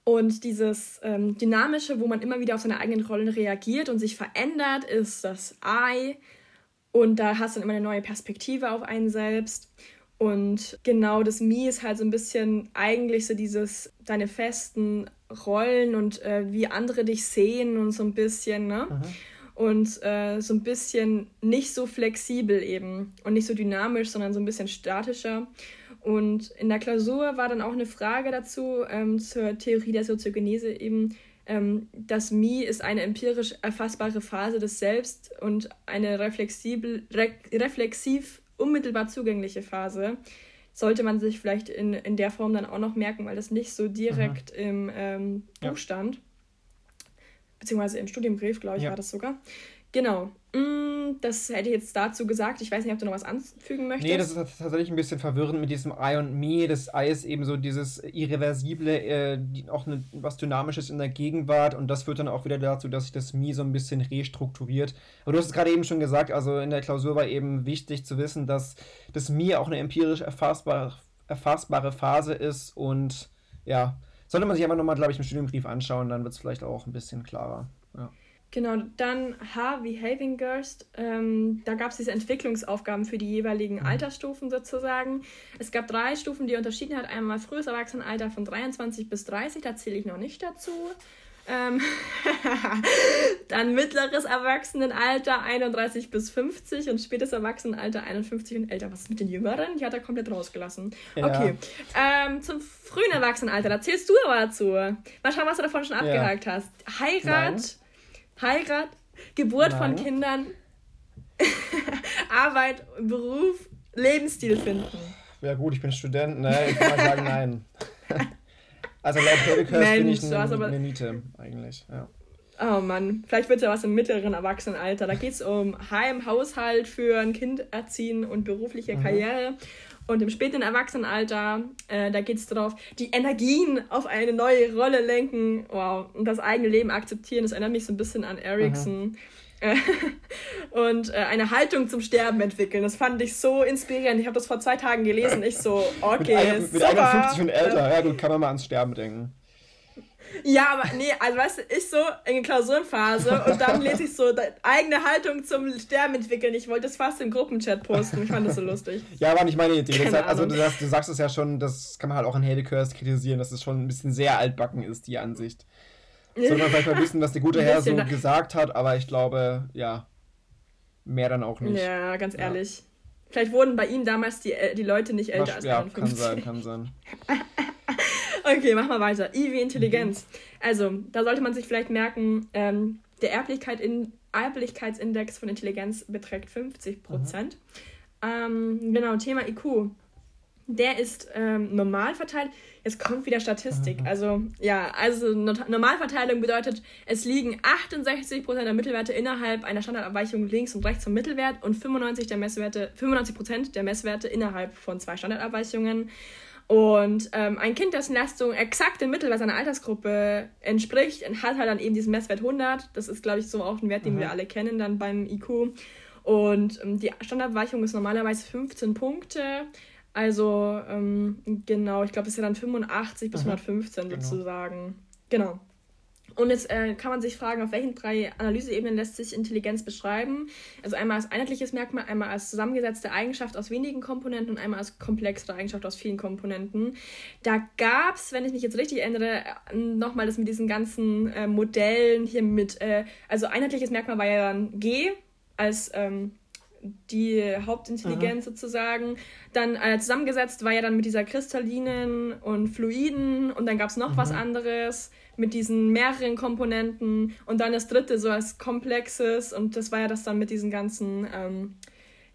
Und dieses ähm, Dynamische, wo man immer wieder auf seine eigenen Rollen reagiert und sich verändert, ist das I. Und da hast du dann immer eine neue Perspektive auf einen selbst. Und genau das Me ist halt so ein bisschen eigentlich so dieses, deine festen Rollen und äh, wie andere dich sehen und so ein bisschen, ne? Mhm. Und äh, so ein bisschen nicht so flexibel eben und nicht so dynamisch, sondern so ein bisschen statischer. Und in der Klausur war dann auch eine Frage dazu ähm, zur Theorie der Soziogenese eben, ähm, das Mi ist eine empirisch erfassbare Phase des Selbst und eine reflexibel, re reflexiv unmittelbar zugängliche Phase sollte man sich vielleicht in, in der Form dann auch noch merken, weil das nicht so direkt mhm. im ähm, Buch ja. stand. Beziehungsweise im Studienbrief, glaube ich, ja. war das sogar. Genau. Mm, das hätte ich jetzt dazu gesagt. Ich weiß nicht, ob du noch was anfügen möchtest. Nee, das ist tatsächlich ein bisschen verwirrend mit diesem I und Me. Das I ist eben so dieses Irreversible, äh, auch ne, was Dynamisches in der Gegenwart. Und das führt dann auch wieder dazu, dass sich das Me so ein bisschen restrukturiert. Aber du hast es gerade eben schon gesagt, also in der Klausur war eben wichtig zu wissen, dass das Me auch eine empirisch erfassbare, erfassbare Phase ist. Und ja, sollte man sich aber nochmal, glaube ich, im Studienbrief anschauen, dann wird es vielleicht auch ein bisschen klarer. Genau, dann H wie Havingurst. Ähm, da gab es diese Entwicklungsaufgaben für die jeweiligen mhm. Altersstufen sozusagen. Es gab drei Stufen, die unterschieden hat. Einmal frühes Erwachsenenalter von 23 bis 30, da zähle ich noch nicht dazu. Ähm dann mittleres Erwachsenenalter 31 bis 50 und spätes Erwachsenenalter 51 und älter. Was ist mit den Jüngeren? Die hat er komplett rausgelassen. Ja. Okay. Ähm, zum frühen Erwachsenenalter, da zählst du aber dazu. Mal schauen, was du davon schon abgehakt ja. hast. Heirat. Nein Heirat, Geburt Nein. von Kindern, Arbeit, Beruf, Lebensstil finden. Ja gut, ich bin Student, ne? Ich kann mal sagen nein. also laut Pedicurse bin ich eine, aber... eine Niete eigentlich, ja. Oh Mann, vielleicht wird es ja was im mittleren Erwachsenenalter. Da geht es um Heim, Haushalt für ein Kind erziehen und berufliche mhm. Karriere. Und im späten Erwachsenenalter, äh, da geht es darauf, die Energien auf eine neue Rolle lenken. Wow. Und das eigene Leben akzeptieren. Das erinnert mich so ein bisschen an Ericsson. und äh, eine Haltung zum Sterben entwickeln. Das fand ich so inspirierend. Ich habe das vor zwei Tagen gelesen. Ich so, okay. mit, mit 51 und älter, ja, gut, kann man mal ans Sterben denken. Ja, aber nee, also weißt du, ich so in der Klausurenphase und dann lese ich so eigene Haltung zum Sterben entwickeln. Ich wollte das fast im Gruppenchat posten. Ich fand das so lustig. ja, war nicht meine Idee. Halt, also du sagst, du sagst es ja schon, das kann man halt auch an Hedekurs kritisieren, dass es schon ein bisschen sehr altbacken ist, die Ansicht. Soll man vielleicht mal wissen, was der gute Herr so gesagt hat, aber ich glaube, ja, mehr dann auch nicht. Ja, ganz ehrlich. Ja. Vielleicht wurden bei ihm damals die, äh, die Leute nicht älter was, als Ja, 51. kann sein, kann sein. Okay, mach mal weiter. I Intelligenz. Mhm. Also, da sollte man sich vielleicht merken, ähm, der Erblichkeit in, Erblichkeitsindex von Intelligenz beträgt 50 Prozent. Ähm, genau, Thema IQ. Der ist ähm, normal verteilt. Jetzt kommt wieder Statistik. Also, ja, also Normalverteilung bedeutet, es liegen 68 Prozent der Mittelwerte innerhalb einer Standardabweichung links und rechts vom Mittelwert und 95%, der Messwerte, 95 der Messwerte innerhalb von zwei Standardabweichungen. Und ähm, ein Kind, dessen Leistung exakt dem Mittelwert seiner Altersgruppe entspricht, hat halt dann eben diesen Messwert 100. Das ist, glaube ich, so auch ein Wert, den mhm. wir alle kennen dann beim IQ. Und ähm, die Standardweichung ist normalerweise 15 Punkte. Also, ähm, genau, ich glaube, das ist ja dann 85 bis mhm. 115 genau. sozusagen. Genau. Und jetzt äh, kann man sich fragen, auf welchen drei Analyseebenen lässt sich Intelligenz beschreiben? Also einmal als einheitliches Merkmal, einmal als zusammengesetzte Eigenschaft aus wenigen Komponenten und einmal als komplexe Eigenschaft aus vielen Komponenten. Da gab es, wenn ich mich jetzt richtig erinnere, nochmal das mit diesen ganzen äh, Modellen hier mit, äh, also einheitliches Merkmal war ja dann G als ähm, die Hauptintelligenz mhm. sozusagen. Dann äh, zusammengesetzt war ja dann mit dieser kristallinen und fluiden und dann gab es noch mhm. was anderes mit diesen mehreren Komponenten und dann das dritte so als komplexes und das war ja das dann mit diesen ganzen, ähm,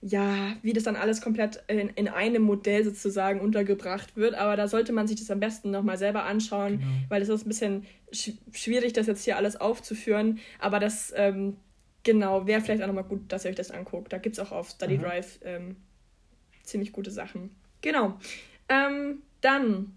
ja, wie das dann alles komplett in, in einem Modell sozusagen untergebracht wird. Aber da sollte man sich das am besten nochmal selber anschauen, genau. weil es ist ein bisschen sch schwierig, das jetzt hier alles aufzuführen. Aber das, ähm, genau, wäre vielleicht auch nochmal gut, dass ihr euch das anguckt. Da gibt es auch auf Study mhm. Drive ähm, ziemlich gute Sachen. Genau. Ähm, dann,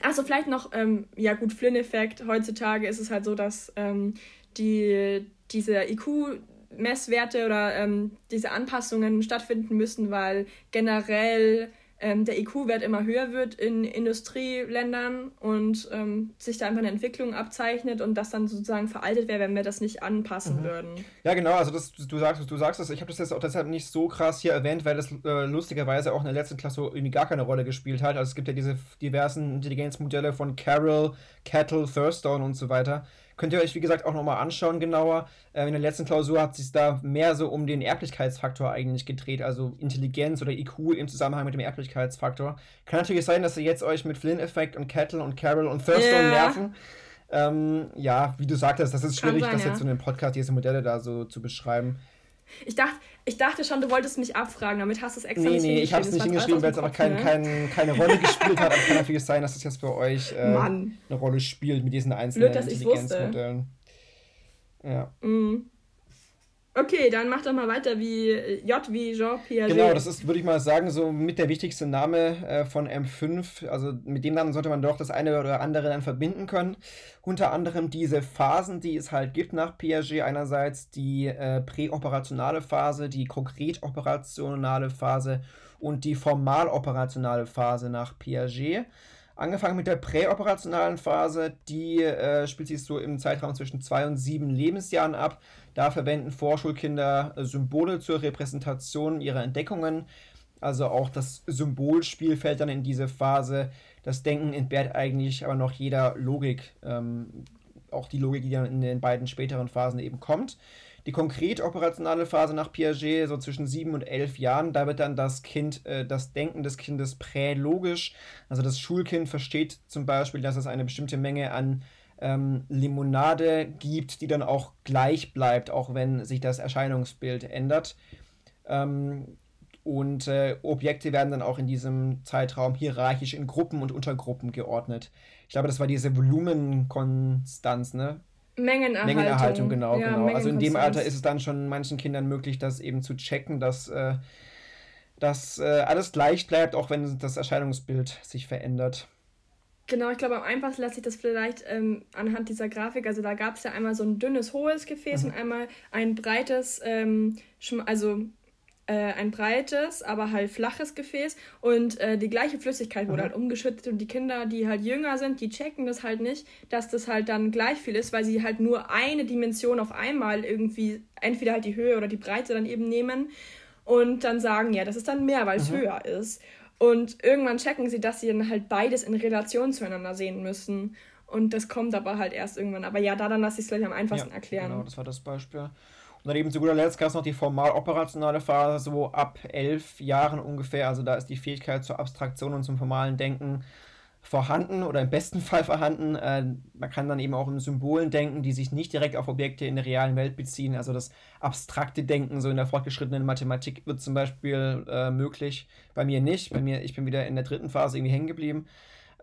achso, vielleicht noch, ähm, ja gut, Flynn-Effekt. Heutzutage ist es halt so, dass ähm, die, diese IQ- Messwerte oder ähm, diese Anpassungen stattfinden müssen, weil generell ähm, der IQ-Wert immer höher wird in Industrieländern und ähm, sich da einfach eine Entwicklung abzeichnet und das dann sozusagen veraltet wäre, wenn wir das nicht anpassen mhm. würden. Ja, genau, also das, du sagst du sagst es, ich habe das jetzt auch deshalb nicht so krass hier erwähnt, weil das äh, lustigerweise auch in der letzten Klasse irgendwie gar keine Rolle gespielt hat. Also es gibt ja diese diversen Intelligenzmodelle von Carroll, Kettle, Thurstone und so weiter Könnt ihr euch, wie gesagt, auch nochmal anschauen genauer. Äh, in der letzten Klausur hat sich da mehr so um den Erblichkeitsfaktor eigentlich gedreht, also Intelligenz oder IQ im Zusammenhang mit dem Erblichkeitsfaktor. Kann natürlich sein, dass ihr jetzt euch mit Flynn-Effekt und Kettle und Carol und Thurstone yeah. nerven. Ähm, ja, wie du sagtest, das ist schwierig, sein, das ja. jetzt in einem Podcast diese Modelle da so zu beschreiben. Ich dachte, ich dachte schon, du wolltest mich abfragen, damit hast du es extra nee, nicht Nee, ich habe es nicht hingeschrieben, weil es einfach kein, ne? kein, keine Rolle gespielt hat. Aber kann natürlich sein, dass es jetzt für euch äh, eine Rolle spielt mit diesen einzelnen Blöd, Intelligenzmodellen. Ja. Mm. Okay, dann mach doch mal weiter wie äh, J wie Jean Piaget. Genau, das ist, würde ich mal sagen, so mit der wichtigste Name äh, von M5. Also mit dem Namen sollte man doch das eine oder andere dann verbinden können. Unter anderem diese Phasen, die es halt gibt nach Piaget. Einerseits die äh, präoperationale Phase, die konkret operationale Phase und die formal operationale Phase nach Piaget. Angefangen mit der präoperationalen Phase, die äh, spielt sich so im Zeitraum zwischen zwei und sieben Lebensjahren ab. Da verwenden Vorschulkinder äh, Symbole zur Repräsentation ihrer Entdeckungen. Also auch das Symbolspiel fällt dann in diese Phase. Das Denken entbehrt eigentlich aber noch jeder Logik. Ähm, auch die Logik, die dann in den beiden späteren Phasen eben kommt. Die konkret operationale Phase nach Piaget, so zwischen sieben und elf Jahren, da wird dann das Kind, äh, das Denken des Kindes prälogisch. Also das Schulkind versteht zum Beispiel, dass es eine bestimmte Menge an ähm, Limonade gibt, die dann auch gleich bleibt, auch wenn sich das Erscheinungsbild ändert. Ähm, und äh, Objekte werden dann auch in diesem Zeitraum hierarchisch in Gruppen und Untergruppen geordnet. Ich glaube, das war diese Volumenkonstanz, ne? Mengenerhaltung. Mengenerhaltung, genau, ja, genau. Also in dem Alter ist es dann schon manchen Kindern möglich, das eben zu checken, dass, äh, dass äh, alles gleich bleibt, auch wenn das Erscheinungsbild sich verändert. Genau, ich glaube, am einfachsten lässt sich das vielleicht ähm, anhand dieser Grafik, also da gab es ja einmal so ein dünnes, hohes Gefäß mhm. und einmal ein breites, ähm, also ein breites, aber halt flaches Gefäß und äh, die gleiche Flüssigkeit wurde mhm. halt umgeschüttet und die Kinder, die halt jünger sind, die checken das halt nicht, dass das halt dann gleich viel ist, weil sie halt nur eine Dimension auf einmal irgendwie, entweder halt die Höhe oder die Breite dann eben nehmen und dann sagen, ja, das ist dann mehr, weil es höher ist. Und irgendwann checken sie, dass sie dann halt beides in Relation zueinander sehen müssen. Und das kommt aber halt erst irgendwann. Aber ja, da dann lasse ich es gleich am einfachsten ja, erklären. Genau, das war das Beispiel. Und dann eben zu guter Letzt gab es noch die formal-operationale Phase, so ab elf Jahren ungefähr. Also da ist die Fähigkeit zur Abstraktion und zum formalen Denken vorhanden oder im besten Fall vorhanden. Äh, man kann dann eben auch in Symbolen denken, die sich nicht direkt auf Objekte in der realen Welt beziehen. Also das abstrakte Denken, so in der fortgeschrittenen Mathematik wird zum Beispiel äh, möglich. Bei mir nicht. Bei mir, ich bin wieder in der dritten Phase irgendwie hängen geblieben.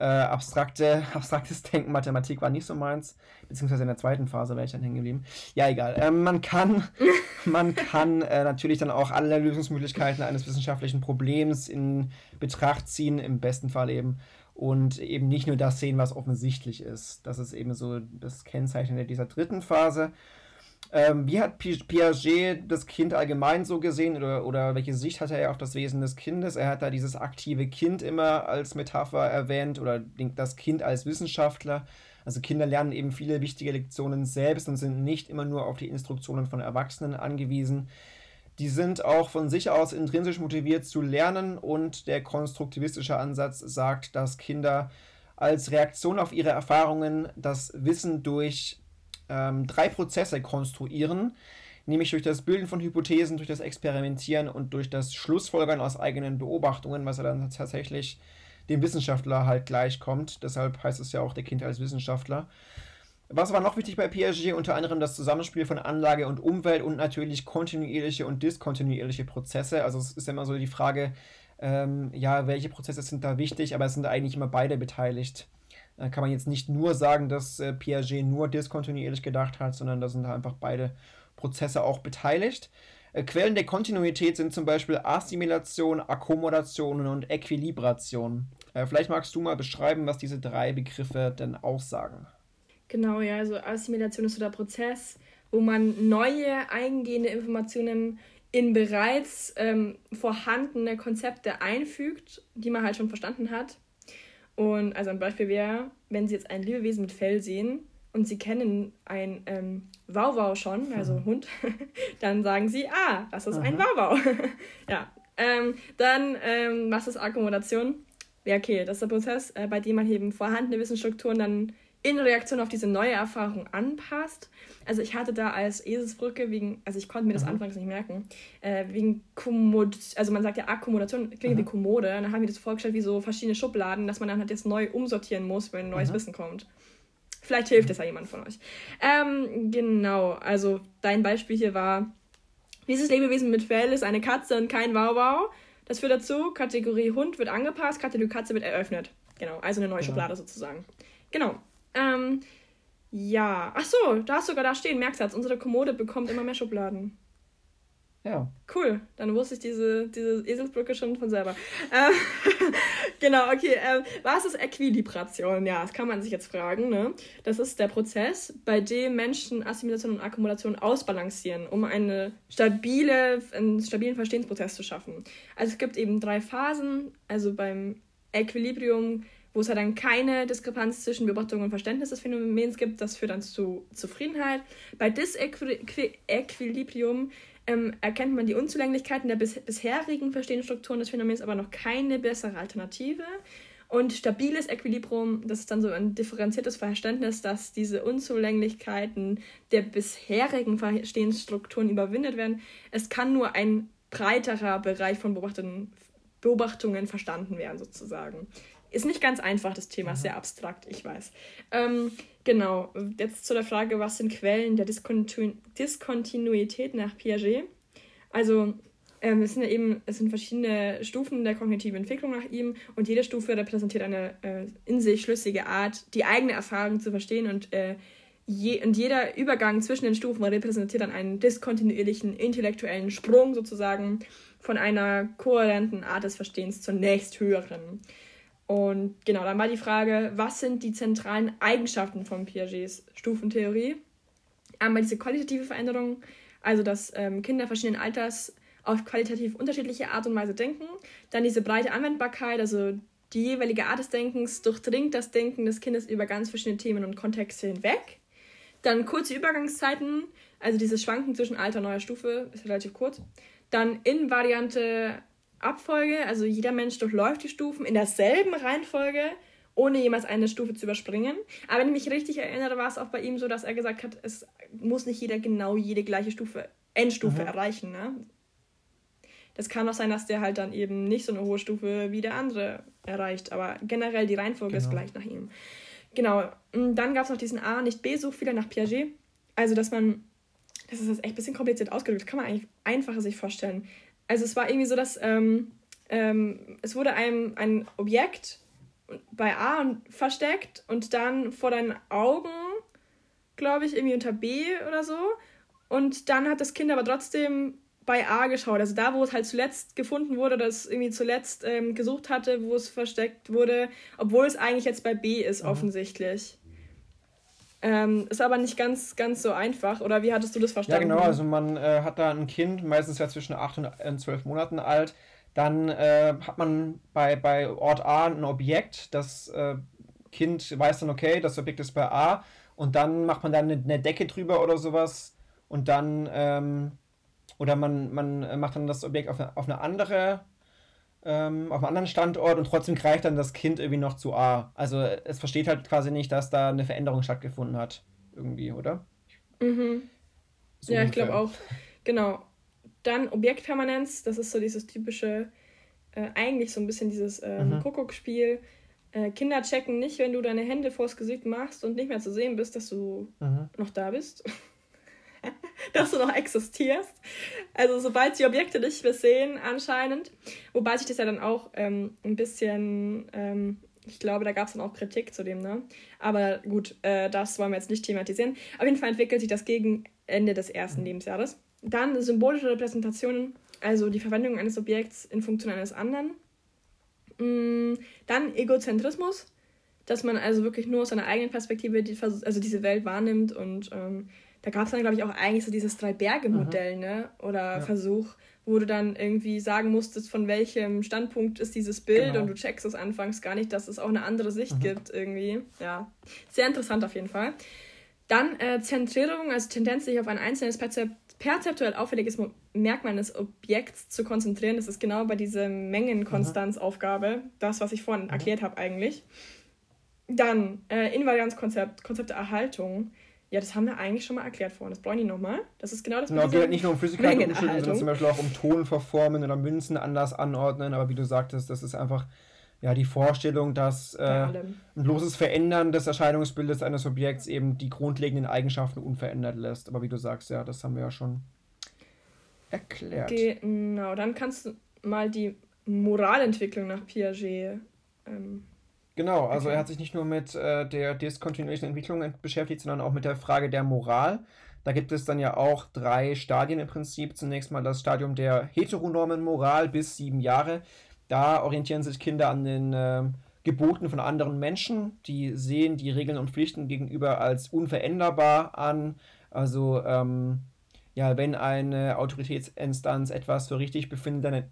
Äh, abstrakte, abstraktes Denken, Mathematik war nicht so meins, beziehungsweise in der zweiten Phase wäre ich dann hängen geblieben. Ja, egal. Ähm, man kann, man kann äh, natürlich dann auch alle Lösungsmöglichkeiten eines wissenschaftlichen Problems in Betracht ziehen, im besten Fall eben und eben nicht nur das sehen, was offensichtlich ist. Das ist eben so das Kennzeichen dieser dritten Phase. Ähm, wie hat Piaget das Kind allgemein so gesehen oder, oder welche Sicht hat er auf das Wesen des Kindes? Er hat da dieses aktive Kind immer als Metapher erwähnt oder das Kind als Wissenschaftler. Also Kinder lernen eben viele wichtige Lektionen selbst und sind nicht immer nur auf die Instruktionen von Erwachsenen angewiesen. Die sind auch von sich aus intrinsisch motiviert zu lernen und der konstruktivistische Ansatz sagt, dass Kinder als Reaktion auf ihre Erfahrungen das Wissen durch ähm, drei Prozesse konstruieren, nämlich durch das Bilden von Hypothesen, durch das Experimentieren und durch das Schlussfolgern aus eigenen Beobachtungen, was er dann tatsächlich dem Wissenschaftler halt gleichkommt. Deshalb heißt es ja auch der Kind als Wissenschaftler. Was war noch wichtig bei Piaget? Unter anderem das Zusammenspiel von Anlage und Umwelt und natürlich kontinuierliche und diskontinuierliche Prozesse. Also es ist immer so die Frage, ähm, ja, welche Prozesse sind da wichtig, aber es sind eigentlich immer beide beteiligt. Da kann man jetzt nicht nur sagen, dass äh, Piaget nur diskontinuierlich gedacht hat, sondern da sind einfach beide Prozesse auch beteiligt. Äh, Quellen der Kontinuität sind zum Beispiel Assimilation, Akkommodation und Äquilibration. Äh, vielleicht magst du mal beschreiben, was diese drei Begriffe denn aussagen. Genau, ja, also Assimilation ist so der Prozess, wo man neue eingehende Informationen in bereits ähm, vorhandene Konzepte einfügt, die man halt schon verstanden hat. Und also ein Beispiel wäre, wenn Sie jetzt ein Lebewesen mit Fell sehen und Sie kennen ein ähm, Wauwau schon, also mhm. Hund, dann sagen Sie, ah, das ist Aha. ein Wauwau. ja, ähm, dann, ähm, was ist Akkommodation? Ja, okay, das ist der Prozess, äh, bei dem man eben vorhandene Wissensstrukturen dann in Reaktion auf diese neue Erfahrung anpasst. Also ich hatte da als Eselsbrücke wegen, also ich konnte mir das mhm. anfangs nicht merken, äh, wegen Kommod, also man sagt ja Akkommodation, klingt mhm. wie Kommode, und dann haben wir das vorgestellt wie so verschiedene Schubladen, dass man dann halt jetzt neu umsortieren muss, wenn neues mhm. Wissen kommt. Vielleicht hilft das ja jemand von euch. Ähm, genau, also dein Beispiel hier war, dieses Lebewesen mit Fell ist eine Katze und kein Wauwau. Das führt dazu, Kategorie Hund wird angepasst, Kategorie Katze wird eröffnet. Genau, also eine neue genau. Schublade sozusagen. Genau, ähm, ja. Ach so, da hast du sogar da stehen, Merksatz. Unsere Kommode bekommt immer mehr Schubladen. Ja. Cool, dann wusste ich diese, diese Eselsbrücke schon von selber. Ähm, genau, okay. Ähm, was ist Äquilibration? Ja, das kann man sich jetzt fragen. Ne? Das ist der Prozess, bei dem Menschen Assimilation und Akkumulation ausbalancieren, um eine stabile, einen stabilen Verstehensprozess zu schaffen. Also es gibt eben drei Phasen. Also beim Equilibrium wo es halt dann keine Diskrepanz zwischen Beobachtung und Verständnis des Phänomens gibt. Das führt dann zu Zufriedenheit. Bei Disequilibrium ähm, erkennt man die Unzulänglichkeiten der bis bisherigen Verstehensstrukturen des Phänomens, aber noch keine bessere Alternative. Und stabiles Equilibrium, das ist dann so ein differenziertes Verständnis, dass diese Unzulänglichkeiten der bisherigen Verstehensstrukturen überwindet werden. Es kann nur ein breiterer Bereich von Beobachtungen verstanden werden, sozusagen. Ist nicht ganz einfach, das Thema, ist sehr abstrakt, ich weiß. Ähm, genau, jetzt zu der Frage, was sind Quellen der Diskontinu Diskontinuität nach Piaget? Also, ähm, es sind ja eben, es sind verschiedene Stufen der kognitiven Entwicklung nach ihm und jede Stufe repräsentiert eine äh, in sich schlüssige Art, die eigene Erfahrung zu verstehen und äh, Je, und jeder Übergang zwischen den Stufen repräsentiert dann einen diskontinuierlichen intellektuellen Sprung sozusagen von einer kohärenten Art des Verstehens zur nächsthöheren. Und genau, dann war die Frage, was sind die zentralen Eigenschaften von Piagets Stufentheorie? Einmal diese qualitative Veränderung, also dass ähm, Kinder verschiedenen Alters auf qualitativ unterschiedliche Art und Weise denken. Dann diese breite Anwendbarkeit, also die jeweilige Art des Denkens durchdringt das Denken des Kindes über ganz verschiedene Themen und Kontexte hinweg. Dann kurze Übergangszeiten, also dieses Schwanken zwischen alter und neuer Stufe ist relativ kurz. Dann invariante Abfolge, also jeder Mensch durchläuft die Stufen in derselben Reihenfolge, ohne jemals eine Stufe zu überspringen. Aber wenn ich mich richtig erinnere, war es auch bei ihm so, dass er gesagt hat, es muss nicht jeder genau jede gleiche Stufe, Endstufe mhm. erreichen. Ne? Das kann auch sein, dass der halt dann eben nicht so eine hohe Stufe wie der andere erreicht, aber generell die Reihenfolge genau. ist gleich nach ihm. Genau. Dann gab es noch diesen A, nicht B, Suchfehler nach Piaget. Also, dass man, das ist jetzt echt ein bisschen kompliziert ausgedrückt, kann man eigentlich einfacher sich vorstellen also es war irgendwie so, dass ähm, ähm, es wurde einem ein Objekt bei A versteckt und dann vor deinen Augen, glaube ich, irgendwie unter B oder so. Und dann hat das Kind aber trotzdem bei A geschaut. Also da, wo es halt zuletzt gefunden wurde, das irgendwie zuletzt ähm, gesucht hatte, wo es versteckt wurde, obwohl es eigentlich jetzt bei B ist, mhm. offensichtlich. Ähm, ist aber nicht ganz, ganz so einfach. Oder wie hattest du das verstanden? Ja, genau. Also man äh, hat da ein Kind, meistens ja zwischen 8 und 12 Monaten alt. Dann äh, hat man bei, bei Ort A ein Objekt. Das äh, Kind weiß dann, okay, das Objekt ist bei A. Und dann macht man dann eine, eine Decke drüber oder sowas. Und dann, ähm, oder man, man macht dann das Objekt auf eine, auf eine andere ähm, auf einem anderen Standort und trotzdem greift dann das Kind irgendwie noch zu A. Also es versteht halt quasi nicht, dass da eine Veränderung stattgefunden hat. Irgendwie, oder? Mhm. So ja, ich glaube auch. Genau. Dann Objektpermanenz, das ist so dieses typische, äh, eigentlich so ein bisschen dieses ähm, mhm. Kuckuckspiel. äh, Kinder checken nicht, wenn du deine Hände vors Gesicht machst und nicht mehr zu sehen bist, dass du mhm. noch da bist. dass du noch existierst. Also sobald die Objekte nicht mehr sehen, anscheinend. Wobei sich das ja dann auch ähm, ein bisschen, ähm, ich glaube, da gab es dann auch Kritik zu dem, ne? Aber gut, äh, das wollen wir jetzt nicht thematisieren. Auf jeden Fall entwickelt sich das gegen Ende des ersten mhm. Lebensjahres. Dann symbolische Repräsentationen, also die Verwendung eines Objekts in Funktion eines anderen. Mm, dann Egozentrismus, dass man also wirklich nur aus seiner eigenen Perspektive die, also diese Welt wahrnimmt und ähm, da gab es dann, glaube ich, auch eigentlich so dieses Drei-Berge-Modell, mhm. ne? Oder ja. Versuch, wo du dann irgendwie sagen musstest, von welchem Standpunkt ist dieses Bild genau. und du checkst es anfangs gar nicht, dass es auch eine andere Sicht mhm. gibt irgendwie. Ja, sehr interessant auf jeden Fall. Dann äh, Zentrierung, also Tendenz, sich auf ein einzelnes perzeptuell auffälliges Merkmal eines Objekts zu konzentrieren. Das ist genau bei dieser Mengenkonstanzaufgabe, das, was ich vorhin mhm. erklärt habe eigentlich. Dann äh, Invarianzkonzept, Konzept der Erhaltung. Ja, das haben wir eigentlich schon mal erklärt vorhin. Das brauche ich nicht nochmal. Das ist genau das Genau, geht halt nicht nur um Flüssigkeit umschütten, sondern zum Beispiel auch um Tonverformen oder Münzen anders anordnen. Aber wie du sagtest, das ist einfach ja, die Vorstellung, dass äh, ein bloßes Verändern des Erscheinungsbildes eines Objekts eben die grundlegenden Eigenschaften unverändert lässt. Aber wie du sagst, ja, das haben wir ja schon erklärt. Genau, dann kannst du mal die Moralentwicklung nach Piaget ähm, Genau, also okay. er hat sich nicht nur mit äh, der diskontinuierlichen Entwicklung beschäftigt, sondern auch mit der Frage der Moral. Da gibt es dann ja auch drei Stadien im Prinzip. Zunächst mal das Stadium der heteronormen Moral bis sieben Jahre. Da orientieren sich Kinder an den äh, Geboten von anderen Menschen. Die sehen die Regeln und Pflichten gegenüber als unveränderbar an. Also ähm, ja, wenn eine Autoritätsinstanz etwas für richtig befindet, dann,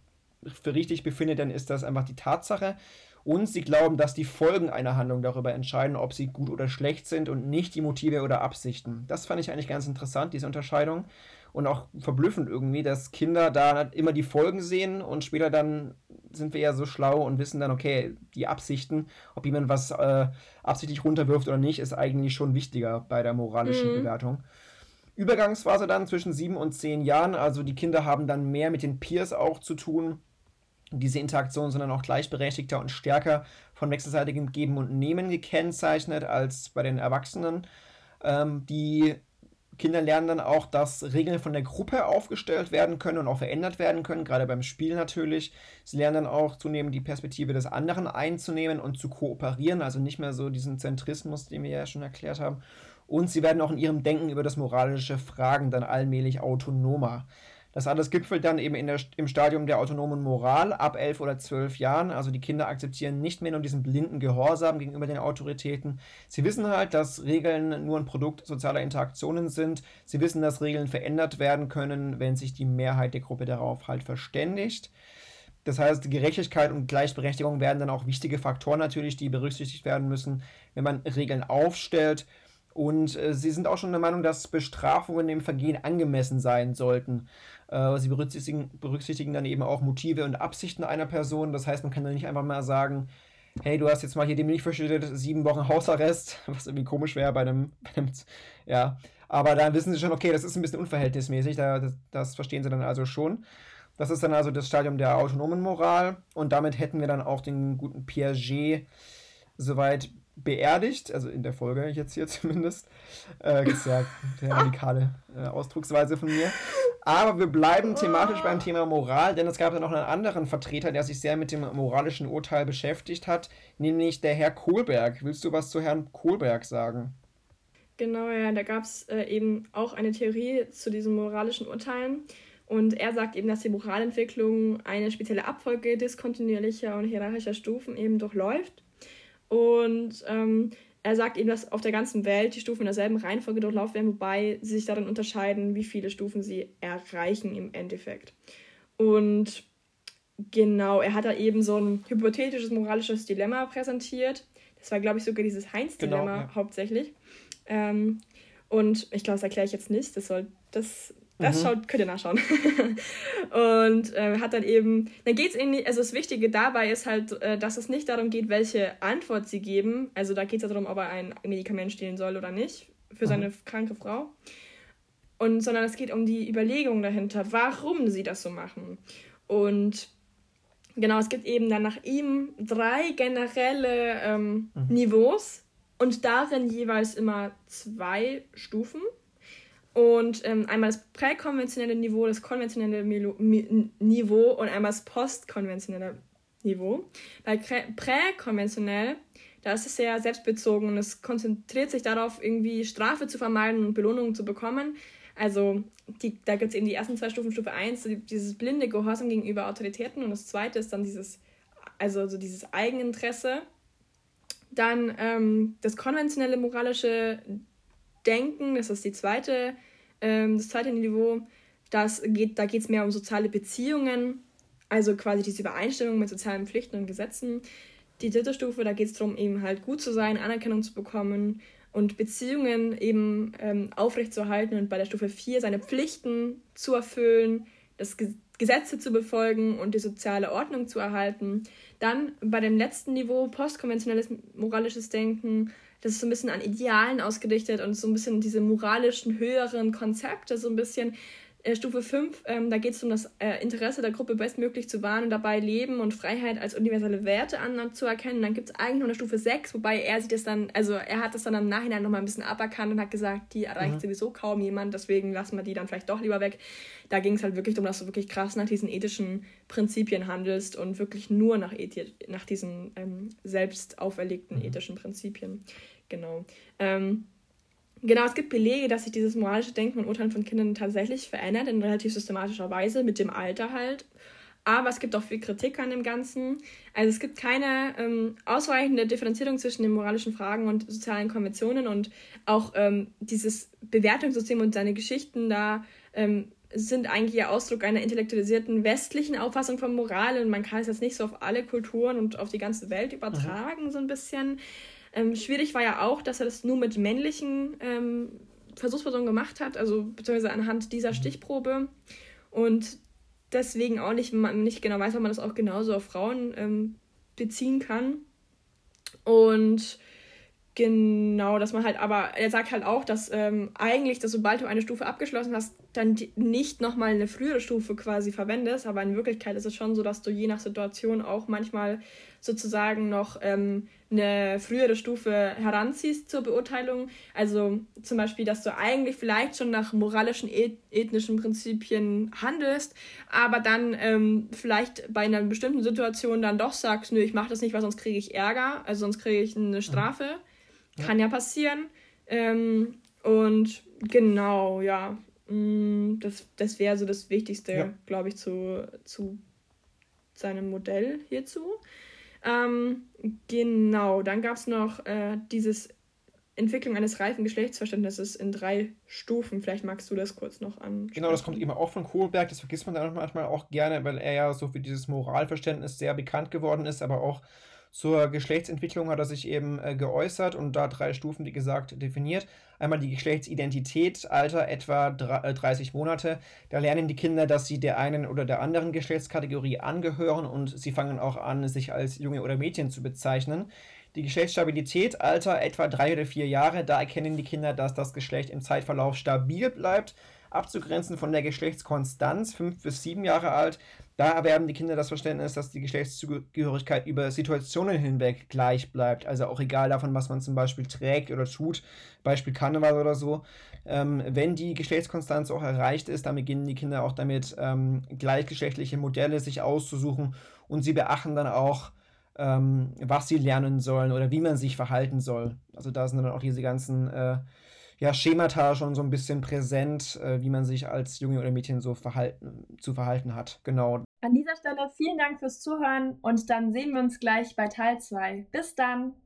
für richtig befindet, dann ist das einfach die Tatsache und sie glauben, dass die Folgen einer Handlung darüber entscheiden, ob sie gut oder schlecht sind und nicht die Motive oder Absichten. Das fand ich eigentlich ganz interessant, diese Unterscheidung. Und auch verblüffend irgendwie, dass Kinder da immer die Folgen sehen und später dann sind wir ja so schlau und wissen dann, okay, die Absichten, ob jemand was äh, absichtlich runterwirft oder nicht, ist eigentlich schon wichtiger bei der moralischen mhm. Bewertung. Übergangsphase dann zwischen sieben und zehn Jahren, also die Kinder haben dann mehr mit den Peers auch zu tun diese Interaktion sondern auch gleichberechtigter und stärker von wechselseitigem Geben und Nehmen gekennzeichnet als bei den Erwachsenen. Ähm, die Kinder lernen dann auch, dass Regeln von der Gruppe aufgestellt werden können und auch verändert werden können, gerade beim Spiel natürlich. Sie lernen dann auch zunehmend die Perspektive des anderen einzunehmen und zu kooperieren, also nicht mehr so diesen Zentrismus, den wir ja schon erklärt haben. Und sie werden auch in ihrem Denken über das moralische Fragen dann allmählich autonomer. Das alles gipfelt dann eben der, im Stadium der autonomen Moral ab elf oder zwölf Jahren. Also die Kinder akzeptieren nicht mehr nur diesen blinden Gehorsam gegenüber den Autoritäten. Sie wissen halt, dass Regeln nur ein Produkt sozialer Interaktionen sind. Sie wissen, dass Regeln verändert werden können, wenn sich die Mehrheit der Gruppe darauf halt verständigt. Das heißt, Gerechtigkeit und Gleichberechtigung werden dann auch wichtige Faktoren natürlich, die berücksichtigt werden müssen, wenn man Regeln aufstellt. Und äh, sie sind auch schon der Meinung, dass Bestrafungen dem Vergehen angemessen sein sollten. Äh, sie berücksichtigen, berücksichtigen dann eben auch Motive und Absichten einer Person. Das heißt, man kann dann nicht einfach mal sagen, hey, du hast jetzt mal hier dem nicht verschüttet, sieben Wochen Hausarrest, was irgendwie komisch wäre bei einem, bei einem, ja. Aber dann wissen sie schon, okay, das ist ein bisschen unverhältnismäßig, da, das, das verstehen sie dann also schon. Das ist dann also das Stadium der autonomen Moral und damit hätten wir dann auch den guten Piaget soweit beerdigt, also in der Folge jetzt hier zumindest. Äh, ist ja eine radikale äh, Ausdrucksweise von mir. Aber wir bleiben thematisch beim Thema Moral, denn es gab ja noch einen anderen Vertreter, der sich sehr mit dem moralischen Urteil beschäftigt hat, nämlich der Herr Kohlberg. Willst du was zu Herrn Kohlberg sagen? Genau, ja, da gab es äh, eben auch eine Theorie zu diesen moralischen Urteilen. Und er sagt eben, dass die Moralentwicklung eine spezielle Abfolge diskontinuierlicher und hierarchischer Stufen eben durchläuft. Und ähm, er sagt eben, dass auf der ganzen Welt die Stufen in derselben Reihenfolge durchlaufen werden, wobei sie sich darin unterscheiden, wie viele Stufen sie erreichen im Endeffekt. Und genau, er hat da eben so ein hypothetisches moralisches Dilemma präsentiert. Das war, glaube ich, sogar dieses Heinz-Dilemma genau, ja. hauptsächlich. Ähm, und ich glaube, das erkläre ich jetzt nicht. Das soll, das das mhm. schaut, könnt ihr nachschauen. und äh, hat dann eben, dann geht es irgendwie, also das Wichtige dabei ist halt, äh, dass es nicht darum geht, welche Antwort sie geben. Also da geht es ja darum, ob er ein Medikament stehlen soll oder nicht für mhm. seine kranke Frau. Und, sondern es geht um die Überlegung dahinter, warum sie das so machen. Und genau, es gibt eben dann nach ihm drei generelle ähm, mhm. Niveaus und darin jeweils immer zwei Stufen. Und ähm, einmal das präkonventionelle Niveau, das konventionelle Milo Niveau und einmal das postkonventionelle Niveau. Bei präkonventionell, da ist es sehr selbstbezogen und es konzentriert sich darauf, irgendwie Strafe zu vermeiden und Belohnungen zu bekommen. Also die, da gibt es eben die ersten zwei Stufen. Stufe 1, dieses blinde Gehorsam gegenüber Autoritäten und das zweite ist dann dieses, also so dieses Eigeninteresse. Dann ähm, das konventionelle moralische Denken, das ist die zweite, ähm, das zweite Niveau. Das geht, da geht es mehr um soziale Beziehungen, also quasi diese Übereinstimmung mit sozialen Pflichten und Gesetzen. Die dritte Stufe, da geht es darum, eben halt gut zu sein, Anerkennung zu bekommen und Beziehungen eben ähm, aufrechtzuerhalten und bei der Stufe 4 seine Pflichten zu erfüllen, das Gesetze zu befolgen und die soziale Ordnung zu erhalten. Dann bei dem letzten Niveau postkonventionelles moralisches Denken, das ist so ein bisschen an Idealen ausgerichtet und so ein bisschen diese moralischen höheren Konzepte, so ein bisschen äh, Stufe 5, ähm, da geht es um das äh, Interesse der Gruppe bestmöglich zu wahren und dabei Leben und Freiheit als universelle Werte anzuerkennen. Dann gibt es eigentlich noch eine Stufe 6, wobei er sich das dann, also er hat das dann im Nachhinein nochmal ein bisschen aberkannt und hat gesagt, die erreicht mhm. sowieso kaum jemand, deswegen lassen wir die dann vielleicht doch lieber weg. Da ging es halt wirklich darum, dass du wirklich krass nach diesen ethischen Prinzipien handelst und wirklich nur nach, Ethi nach diesen ähm, selbst auferlegten mhm. ethischen Prinzipien. Genau. Ähm, Genau, es gibt Belege, dass sich dieses moralische Denken und Urteilen von Kindern tatsächlich verändert, in relativ systematischer Weise, mit dem Alter halt. Aber es gibt auch viel Kritik an dem Ganzen. Also es gibt keine ähm, ausreichende Differenzierung zwischen den moralischen Fragen und sozialen Konventionen und auch ähm, dieses Bewertungssystem und seine Geschichten da ähm, sind eigentlich ja Ausdruck einer intellektualisierten westlichen Auffassung von Moral und man kann es jetzt nicht so auf alle Kulturen und auf die ganze Welt übertragen, mhm. so ein bisschen. Ähm, schwierig war ja auch, dass er das nur mit männlichen ähm, Versuchspersonen gemacht hat, also beziehungsweise anhand dieser. Stichprobe. Und deswegen auch nicht, man nicht genau weiß, ob man das auch genauso auf Frauen ähm, beziehen kann. Und genau, dass man halt, aber er sagt halt auch, dass ähm, eigentlich, dass sobald du eine Stufe abgeschlossen hast, dann nicht nochmal eine frühere Stufe quasi verwendest, aber in Wirklichkeit ist es schon so, dass du je nach Situation auch manchmal sozusagen noch ähm, eine frühere Stufe heranziehst zur Beurteilung. Also zum Beispiel, dass du eigentlich vielleicht schon nach moralischen, ethnischen Prinzipien handelst, aber dann ähm, vielleicht bei einer bestimmten Situation dann doch sagst, nö, ich mache das nicht, weil sonst kriege ich Ärger, also sonst kriege ich eine Strafe. Ja. Kann ja passieren. Ähm, und genau, ja, das, das wäre so das Wichtigste, ja. glaube ich, zu, zu seinem Modell hierzu. Ähm, genau, dann gab es noch äh, dieses Entwicklung eines reifen Geschlechtsverständnisses in drei Stufen. Vielleicht magst du das kurz noch an. Genau, das kommt eben auch von Kohlberg. Das vergisst man dann manchmal auch gerne, weil er ja so für dieses Moralverständnis sehr bekannt geworden ist, aber auch zur Geschlechtsentwicklung hat er sich eben äh, geäußert und da drei Stufen, wie gesagt, definiert. Einmal die Geschlechtsidentität, Alter etwa 30 äh, Monate. Da lernen die Kinder, dass sie der einen oder der anderen Geschlechtskategorie angehören und sie fangen auch an, sich als Junge oder Mädchen zu bezeichnen. Die Geschlechtsstabilität, Alter etwa drei oder vier Jahre, da erkennen die Kinder, dass das Geschlecht im Zeitverlauf stabil bleibt abzugrenzen von der Geschlechtskonstanz, fünf bis sieben Jahre alt. Da erwerben die Kinder das Verständnis, dass die Geschlechtszugehörigkeit über Situationen hinweg gleich bleibt. Also auch egal davon, was man zum Beispiel trägt oder tut, Beispiel Karneval oder so. Ähm, wenn die Geschlechtskonstanz auch erreicht ist, dann beginnen die Kinder auch damit, ähm, gleichgeschlechtliche Modelle sich auszusuchen und sie beachten dann auch, ähm, was sie lernen sollen oder wie man sich verhalten soll. Also da sind dann auch diese ganzen äh, ja, Schemata schon so ein bisschen präsent, äh, wie man sich als Junge oder Mädchen so verhalten, zu verhalten hat. Genau. An dieser Stelle vielen Dank fürs Zuhören und dann sehen wir uns gleich bei Teil 2. Bis dann!